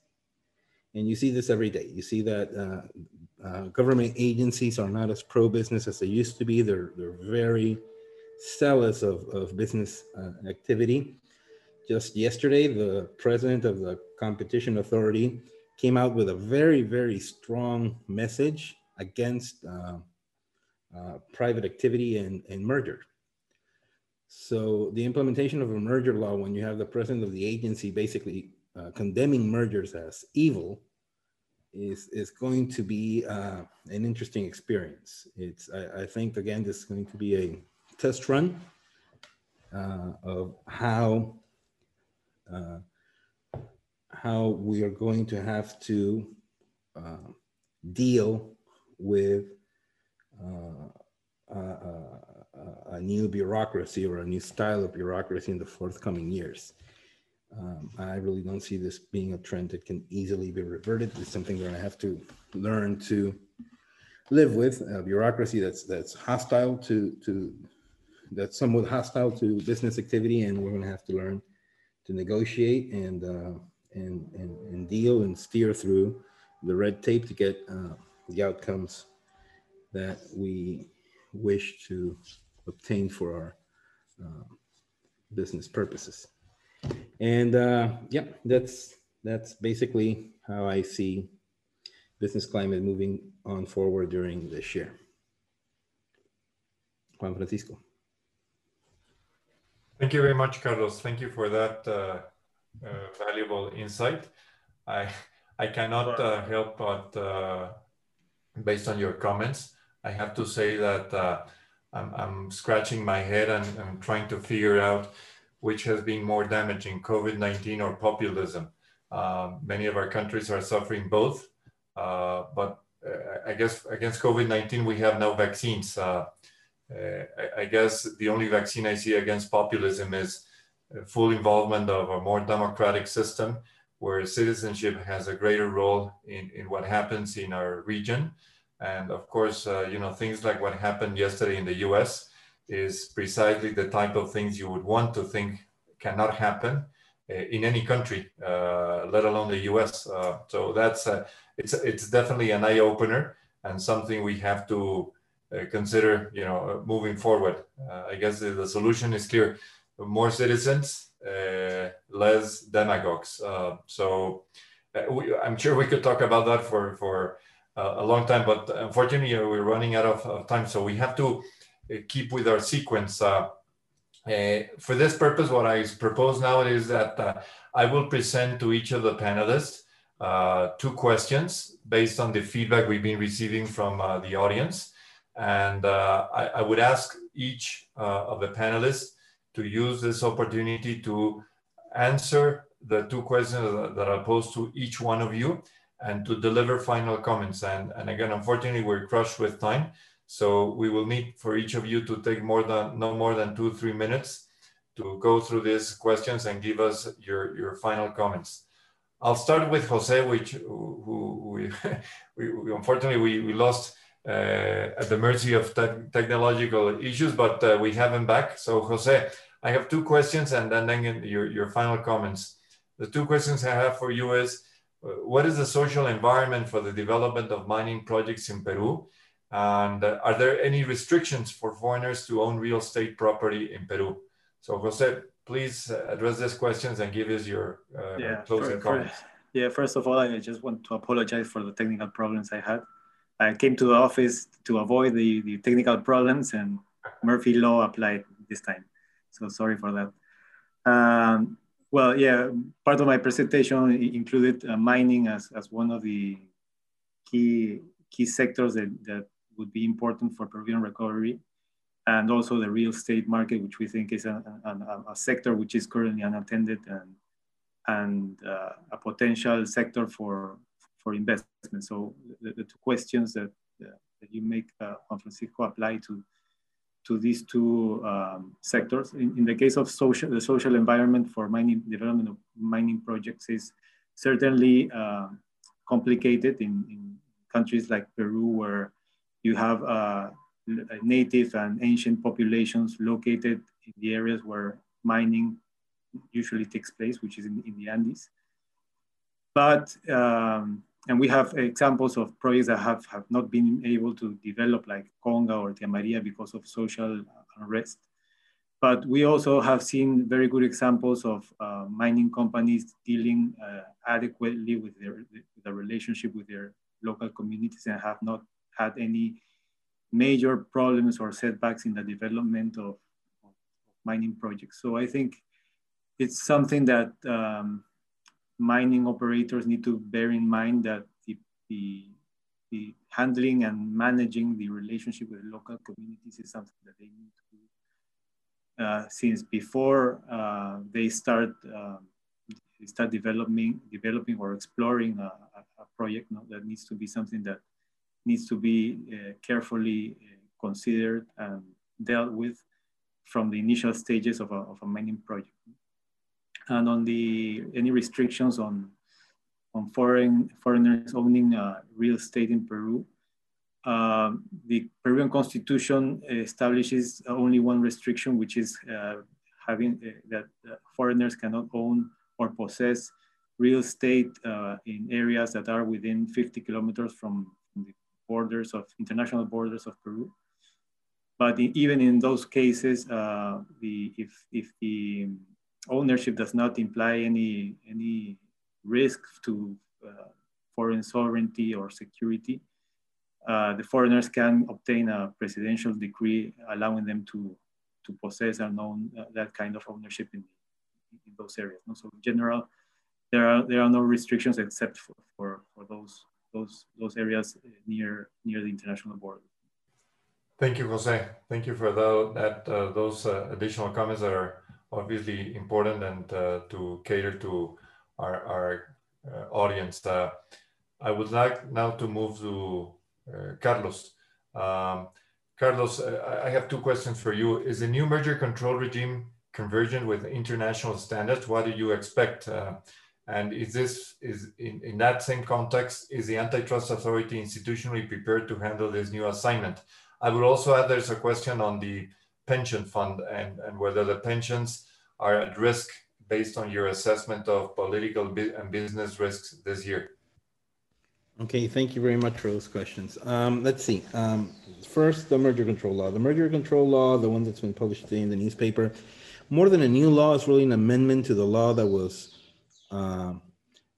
And you see this every day. You see that uh, uh, government agencies are not as pro-business as they used to be. They're, they're very zealous of, of business uh, activity. Just yesterday, the president of the competition authority came out with a very, very strong message against uh, uh, private activity and, and merger. So the implementation of a merger law, when you have the president of the agency basically uh, condemning mergers as evil, is is going to be uh, an interesting experience. It's I, I, think again this is going to be a test run uh, of how uh, how we are going to have to uh, deal with uh, a new bureaucracy or a new style of bureaucracy in the forthcoming years. Um, I really don't see this being a trend that can easily be reverted. It's something that I have to learn to live with. A bureaucracy that's that's hostile to to that's somewhat hostile to business activity, and we're going to have to learn to negotiate and uh, and, and and deal and steer through the red tape to get uh, the outcomes that we wish to obtain for our uh, business purposes. And uh, yeah, that's that's basically how I see business climate moving on forward during this year. Juan Francisco. Thank you very much, Carlos. Thank you for that uh, uh, valuable insight. I I cannot uh, help but, uh, based on your comments, I have to say that uh, I'm, I'm, scratching my head and I'm trying to figure out which has been more damaging, COVID-19 or populism. Uh, many of our countries are suffering both, but I guess against COVID-19 we have no vaccines. Uh, uh, I, guess the only vaccine I see against populism is full involvement of a more democratic system where citizenship has a greater role in, in what happens in our region and of course, uh, you know, things like what happened yesterday in the US is precisely the type of things you would want to think cannot happen uh, in any country, uh, let alone the US. Uh, so that's, uh, it's, it's definitely an eye opener and something we have to uh, consider, you know, moving forward. I guess the, the, solution is clear. More citizens, less demagogues. so we, I'm sure we could talk about that for, for a long time, but unfortunately we're running out of, of time. So we have to uh, keep with our sequence. Uh, uh, for this purpose, what I propose now is that uh, I will present to each of the panelists uh, two questions based on the feedback we've been receiving from uh, the audience. And I, I, would ask each of the panelists to use this opportunity to answer the two questions that I pose to each one of you and to deliver final comments. And, and again, unfortunately, we're crushed with time. So we will need for each of you to take more than no more than two, three minutes to go through these questions and give us your, your final comments. I'll start with Jose, which who, who we, we, unfortunately we, we lost uh, at the mercy of te technological issues, but uh, we have him back. So Jose, I have two questions and then, then your, your final comments. The two questions I have for you is, what is the social environment for the development of mining projects in Peru? And uh, are there any restrictions for foreigners to own real estate property in Peru? So Jose, please uh, address these questions and give us your uh, yeah, closing for, comments. For, yeah, first of all, I just want to apologize for the technical problems I had. I came to the office to avoid the, the technical problems and Murphy law applied this time. So sorry for that. Um, well, yeah, part of my presentation included uh, mining as, as one of the key key sectors that, that would be important for Peruvian recovery, and also the real estate market, which we think is a, a, a sector which is currently unattended and and uh, a potential sector for for investment. So the, the two questions that, that you make, uh, Juan Francisco, apply to to these two um, sectors. In, in, the case of social, the social environment for mining development of mining projects is certainly uh, complicated in, in, countries like Peru, where you have uh, native and ancient populations located in the areas where mining usually takes place, which is in, in the Andes. But um, and we have examples of projects that have, have not been able to develop like Conga or Tia Maria because of social unrest. But we also have seen very good examples of uh, mining companies dealing uh, adequately with their with the relationship with their local communities and have not had any major problems or setbacks in the development of, of mining projects. So I think it's something that um, mining operators need to bear in mind that the, the, the, handling and managing the relationship with local communities is something that they need to do. Uh, since before uh, they start they start developing developing or exploring a, a project that needs to be something that needs to be uh, carefully uh, considered and dealt with from the initial stages of a, of a mining project and on the any restrictions on on foreign foreigners owning uh, real estate in Peru. Uh, the Peruvian constitution establishes only one restriction, which is uh, having uh, that uh, foreigners cannot own or possess real estate in areas that are within 50 kilometers from, the borders of international borders of Peru. But even in those cases, the if if the ownership does not imply any, any risk to uh, foreign sovereignty or security, uh, the foreigners can obtain a presidential decree allowing them to, to possess and own uh, that kind of ownership in, in those areas. No? So in general, there are, there are no restrictions except for, for, for those, those, those areas near, near the international border. Thank you, Jose. Thank you for the, that, uh, those uh, additional comments that are obviously important and uh, to cater to our, our uh, audience. Uh, I would like now to move to Carlos. Um, Carlos, I have two questions for you. Is the new merger control regime convergent with international standards? What do you expect? Uh, and is this is in, in that same context, is the antitrust authority institutionally prepared to handle this new assignment? I would also add there's a question on the pension fund and, and whether the pensions are at risk based on your assessment of political and business risks this year? Okay, thank you very much for those questions. Um, let's see. Um, first, the merger control law. The merger control law, the one that's been published today in the newspaper, more than a new law, is really an amendment to the law that was uh,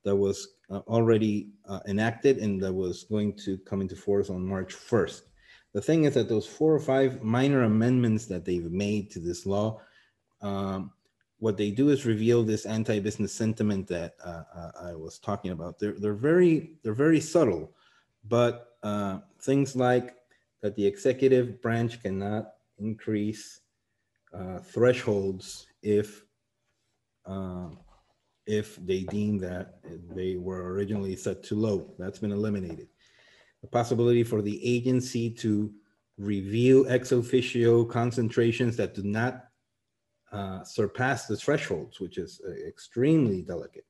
that was uh, already uh, enacted and that was going to come into force on March 1st. The thing is that those four or five minor amendments that they've made to this law, um, what they do is reveal this anti-business sentiment that uh, uh, I was talking about. They're, they're very they're very subtle, but uh, things like that the executive branch cannot increase uh, thresholds if uh, if they deem that they were originally set too low. That's been eliminated the possibility for the agency to review ex officio concentrations that do not uh, surpass the thresholds, which is uh, extremely delicate.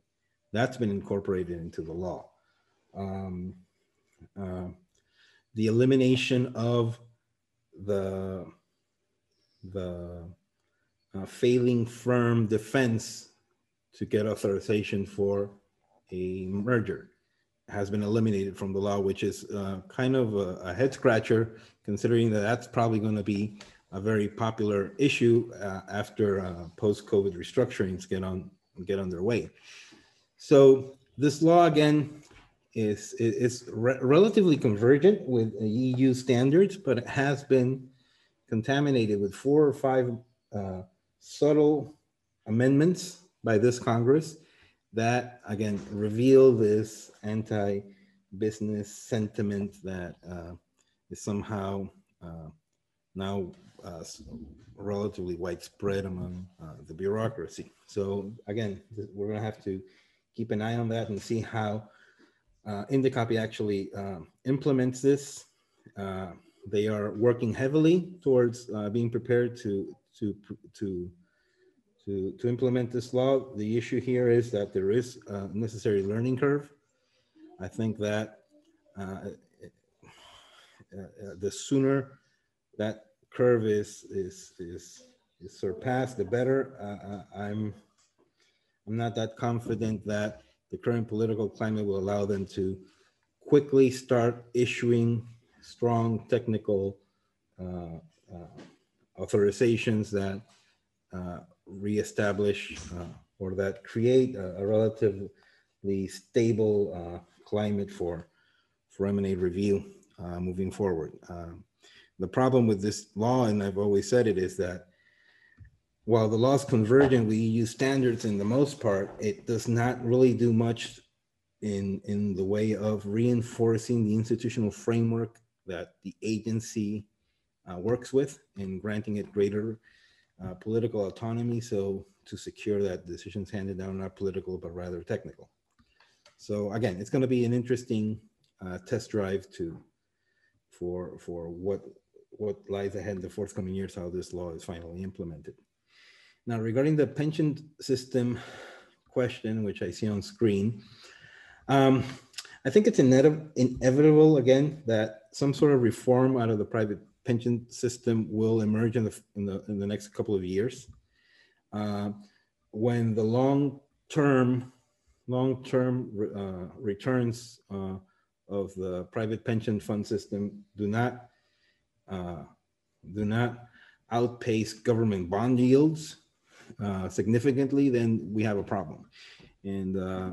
That's been incorporated into the law. Um, uh, the elimination of the the uh, failing firm defense to get authorization for a merger has been eliminated from the law, which is uh, kind of a, a, head scratcher, considering that that's probably going to be a very popular issue uh, after uh, post-COVID restructurings get on get underway. So this law again is is re relatively convergent with EU standards, but it has been contaminated with four or five uh, subtle amendments by this Congress that again reveal this anti-business sentiment that uh, is somehow uh, now uh, relatively widespread among uh, the bureaucracy. So again, we're going to have to keep an eye on that and see how uh, Indecopi actually um, implements this. Uh, they are working heavily towards uh, being prepared to, to, to, to, to implement this law. The issue here is that there is a necessary learning curve. I think that uh, uh, the sooner that curve is, is, is, is surpassed, the better. Uh, I'm, I'm not that confident that the current political climate will allow them to quickly start issuing strong technical uh, uh, authorizations that uh, reestablish uh, or that create a, a relatively stable uh, climate for, for M&A review uh, moving forward. Um, the problem with this law, and I've always said it, is that while the law is convergent with EU standards in the most part, it does not really do much in, in the way of reinforcing the institutional framework that the agency uh, works with and granting it greater uh, political autonomy. So to secure that decisions handed down are not political, but rather technical. So again, it's going to be an interesting uh, test drive to for for what what lies ahead in the forthcoming years, how this law is finally implemented. Now, regarding the pension system question, which I see on screen, um, I think it's inevitable again that some sort of reform out of the private pension system will emerge in the in the in the next couple of years. Uh, when the long term long term uh, returns uh, of the private pension fund system do not uh, do not outpace government bond yields uh, significantly, then we have a problem. And uh,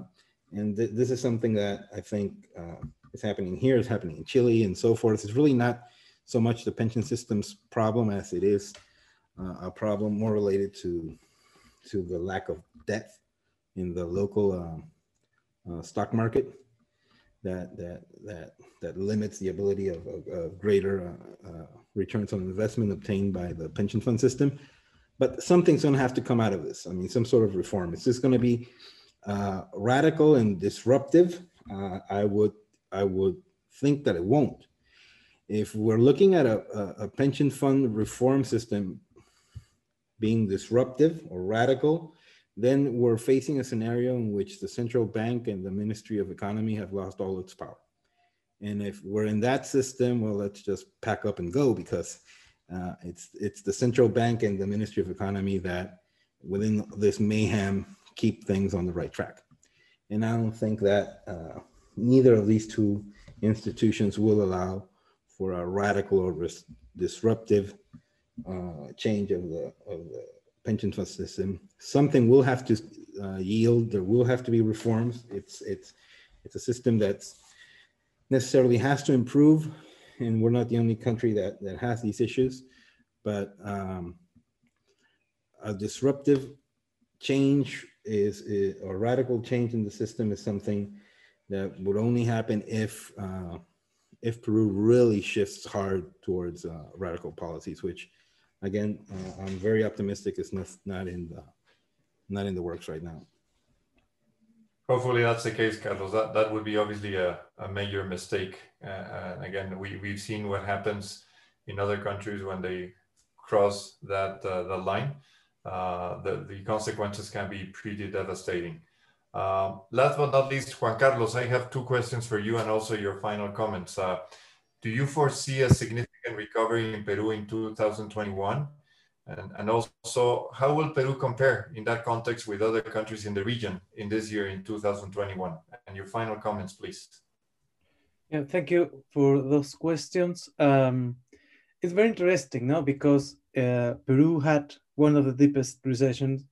and th this is something that I think is happening here, is happening in Chile, and so forth. It's really not so much the pension system's problem as it is uh, a problem more related to to the lack of depth in the local uh, uh, stock market that that that that limits the ability of, of, of greater uh, uh, returns on investment obtained by the pension fund system. But something's going to have to come out of this. I mean, some sort of reform. It's just going to be uh, radical and disruptive. I would I would think that it won't. If we're looking at a, a, pension fund reform system being disruptive or radical, then we're facing a scenario in which the central bank and the Ministry of Economy have lost all its power. And if we're in that system, well, let's just pack up and go because uh, it's it's the central bank and the Ministry of Economy that, within this mayhem, keep things on the right track. And I don't think that uh, neither of these two institutions will allow for a radical or disruptive uh, change of the of the pension fund system. Something will have to uh, yield. There will have to be reforms. It's it's it's a system that's necessarily has to improve, and we're not the only country that that has these issues. But um, a disruptive change is, is a radical change in the system is something that would only happen if uh, if Peru really shifts hard towards uh, radical policies, which again, uh, I'm very optimistic. It's not, not in the not in the works right now. Hopefully that's the case, Carlos. That that would be obviously a, a major mistake. Uh, and again, we we've seen what happens in other countries when they cross that uh, the line. Uh, the the consequences can be pretty devastating. Um, last but not least, Juan Carlos, I have two questions for you and also your final comments. Uh, do you foresee a significant recovery in Peru in 2021? And, and also, how will Peru compare in that context with other countries in the region in this year in 2021? And your final comments, please. Yeah, thank you for those questions. Um, it's very interesting, no? Because uh, Peru had one of the deepest recessions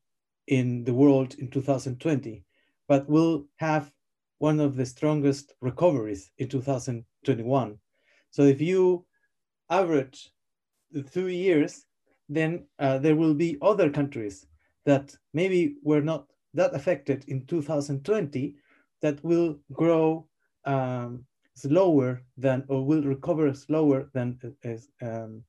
in the world in 2020, but will have one of the strongest recoveries in 2021. So if you average the two years, then uh, there will be other countries that maybe were not that affected in 2020 that will grow um, slower than or will recover slower than um,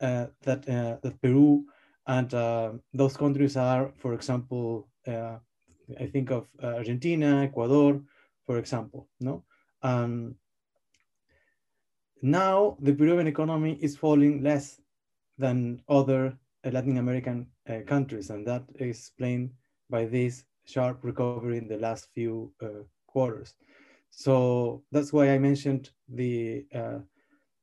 uh, that uh, that Peru and uh, those countries are, for example, uh, I think of Argentina, Ecuador, for example. No, um, now the Peruvian economy is falling less than other Latin American uh, countries, and that is explained by this sharp recovery in the last few uh, quarters. So that's why I mentioned the uh,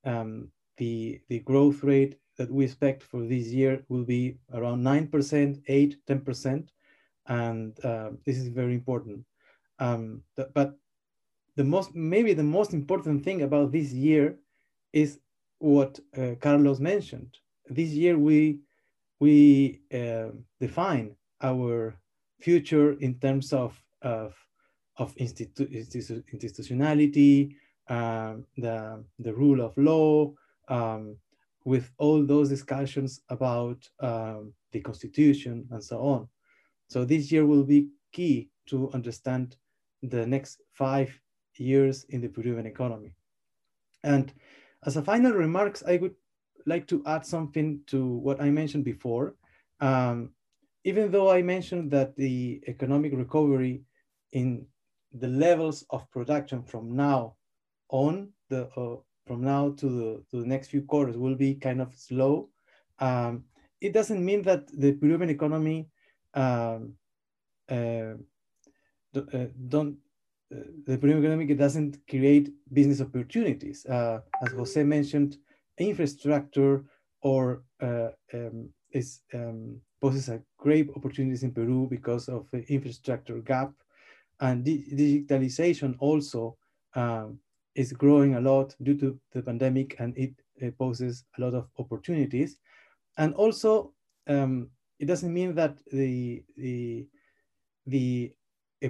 um, the the growth rate that we expect for this year will be around nine percent, eight, 10 percent, and uh, this is very important. Um, but the most maybe the most important thing about this year is what uh, Carlos mentioned. This year we we uh, define our future in terms of of, of institu institu institutionality, um, the the rule of law, um, with all those discussions about um, the constitution and so on. So this year will be key to understand the next five years in the Peruvian economy. And as a final remarks, I would like to add something to what I mentioned before. Um, even though I mentioned that the economic recovery in the levels of production from now on, the uh, from now to the, to the next few quarters will be kind of slow. Um, it doesn't mean that the Peruvian economy um, uh, uh, don't uh, the Peruvian economy doesn't create business opportunities. Uh, as Jose mentioned, infrastructure or um, is um, poses a great opportunities in Peru because of the infrastructure gap, and di digitalization also um, is growing a lot due to the pandemic, and it, it poses a lot of opportunities. And also, um, it doesn't mean that the the the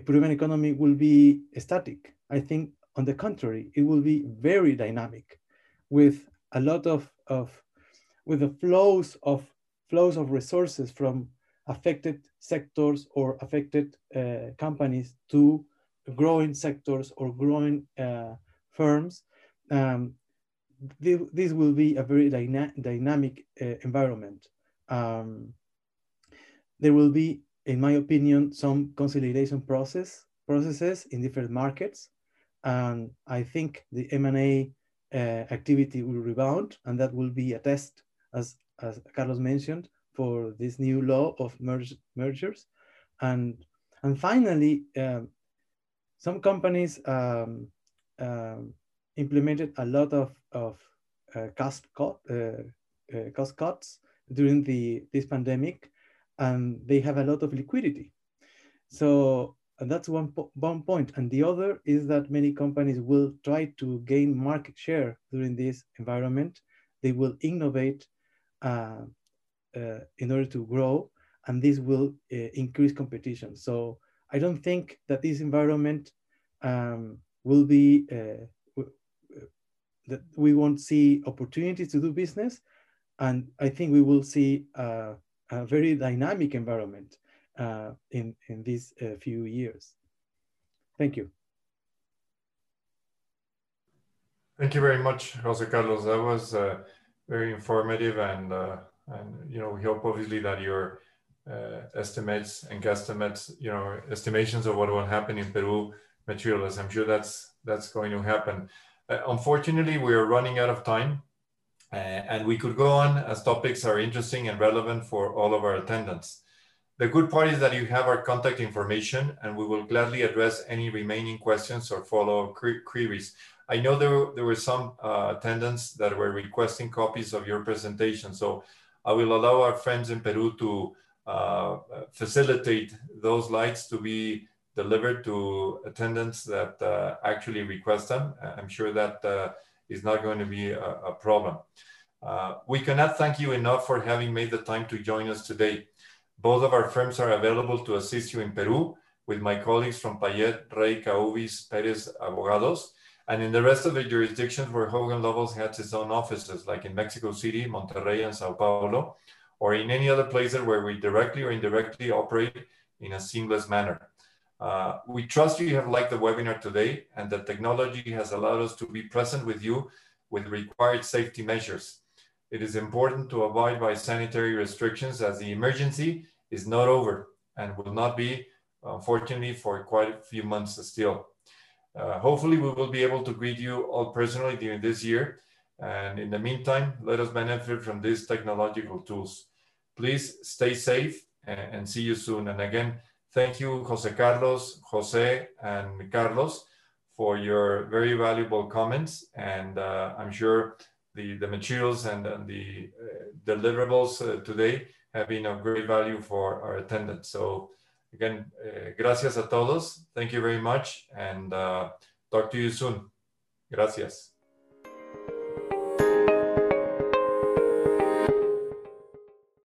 Peruvian economy will be static. I think, on the contrary, it will be very dynamic, with a lot of of with the flows of flows of resources from affected sectors or affected uh, companies to growing sectors or growing uh, firms, um, th this will be a very dyna dynamic uh, environment. Um, there will be, in my opinion, some consolidation process processes in different markets. And I think the M&A uh, activity will rebound and that will be a test, as, as Carlos mentioned, for this new law of merge, mergers. And, and finally, um, some companies um, um, implemented a lot of, of uh, cost, cut, uh, uh, cost cuts during the, this pandemic, and they have a lot of liquidity. So that's one, one point. And the other is that many companies will try to gain market share during this environment. They will innovate uh, uh, in order to grow, and this will uh, increase competition. So I don't think that this environment um, will be uh, that we won't see opportunities to do business. And I think we will see uh, a very dynamic environment uh, in, in these uh, few years. Thank you. Thank you very much, Jose Carlos. That was uh, very informative and, uh, and, you know, we hope obviously that your estimates and guesstimates, you know, estimations of what will happen in Peru materialize. I'm sure that's that's going to happen. Uh, unfortunately, we are running out of time, uh, and we could go on as topics are interesting and relevant for all of our attendants. The good part is that you have our contact information, and we will gladly address any remaining questions or follow-up queries. I know there, there were some uh, attendants that were requesting copies of your presentation, so I will allow our friends in Peru to uh, facilitate those slides to be delivered to attendants that uh, actually request them. I'm sure that uh, is not going to be a, a problem. Uh, we cannot thank you enough for having made the time to join us today. Both of our firms are available to assist you in Peru with my colleagues from Payet, Rey, Cauvi, Perez Abogados, and in the rest of the jurisdictions where Hogan Lovells has its own offices, like in Mexico City, Monterrey, and Sao Paulo, or in any other places where we directly or indirectly operate in a seamless manner. Uh, we trust you have liked the webinar today and that technology has allowed us to be present with you with required safety measures. It is important to abide by sanitary restrictions as the emergency is not over and will not be, unfortunately, for quite a few months still. Uh, hopefully, we will be able to greet you all personally during this year And in the meantime, let us benefit from these technological tools. Please stay safe and, see you soon. And again, thank you, Jose Carlos, Jose, and Carlos for your very valuable comments. And uh, I'm sure the, the materials and, the uh, deliverables uh, today have been of great value for our attendance. So again, uh, gracias a todos. Thank you very much. And uh, talk to you soon. Gracias.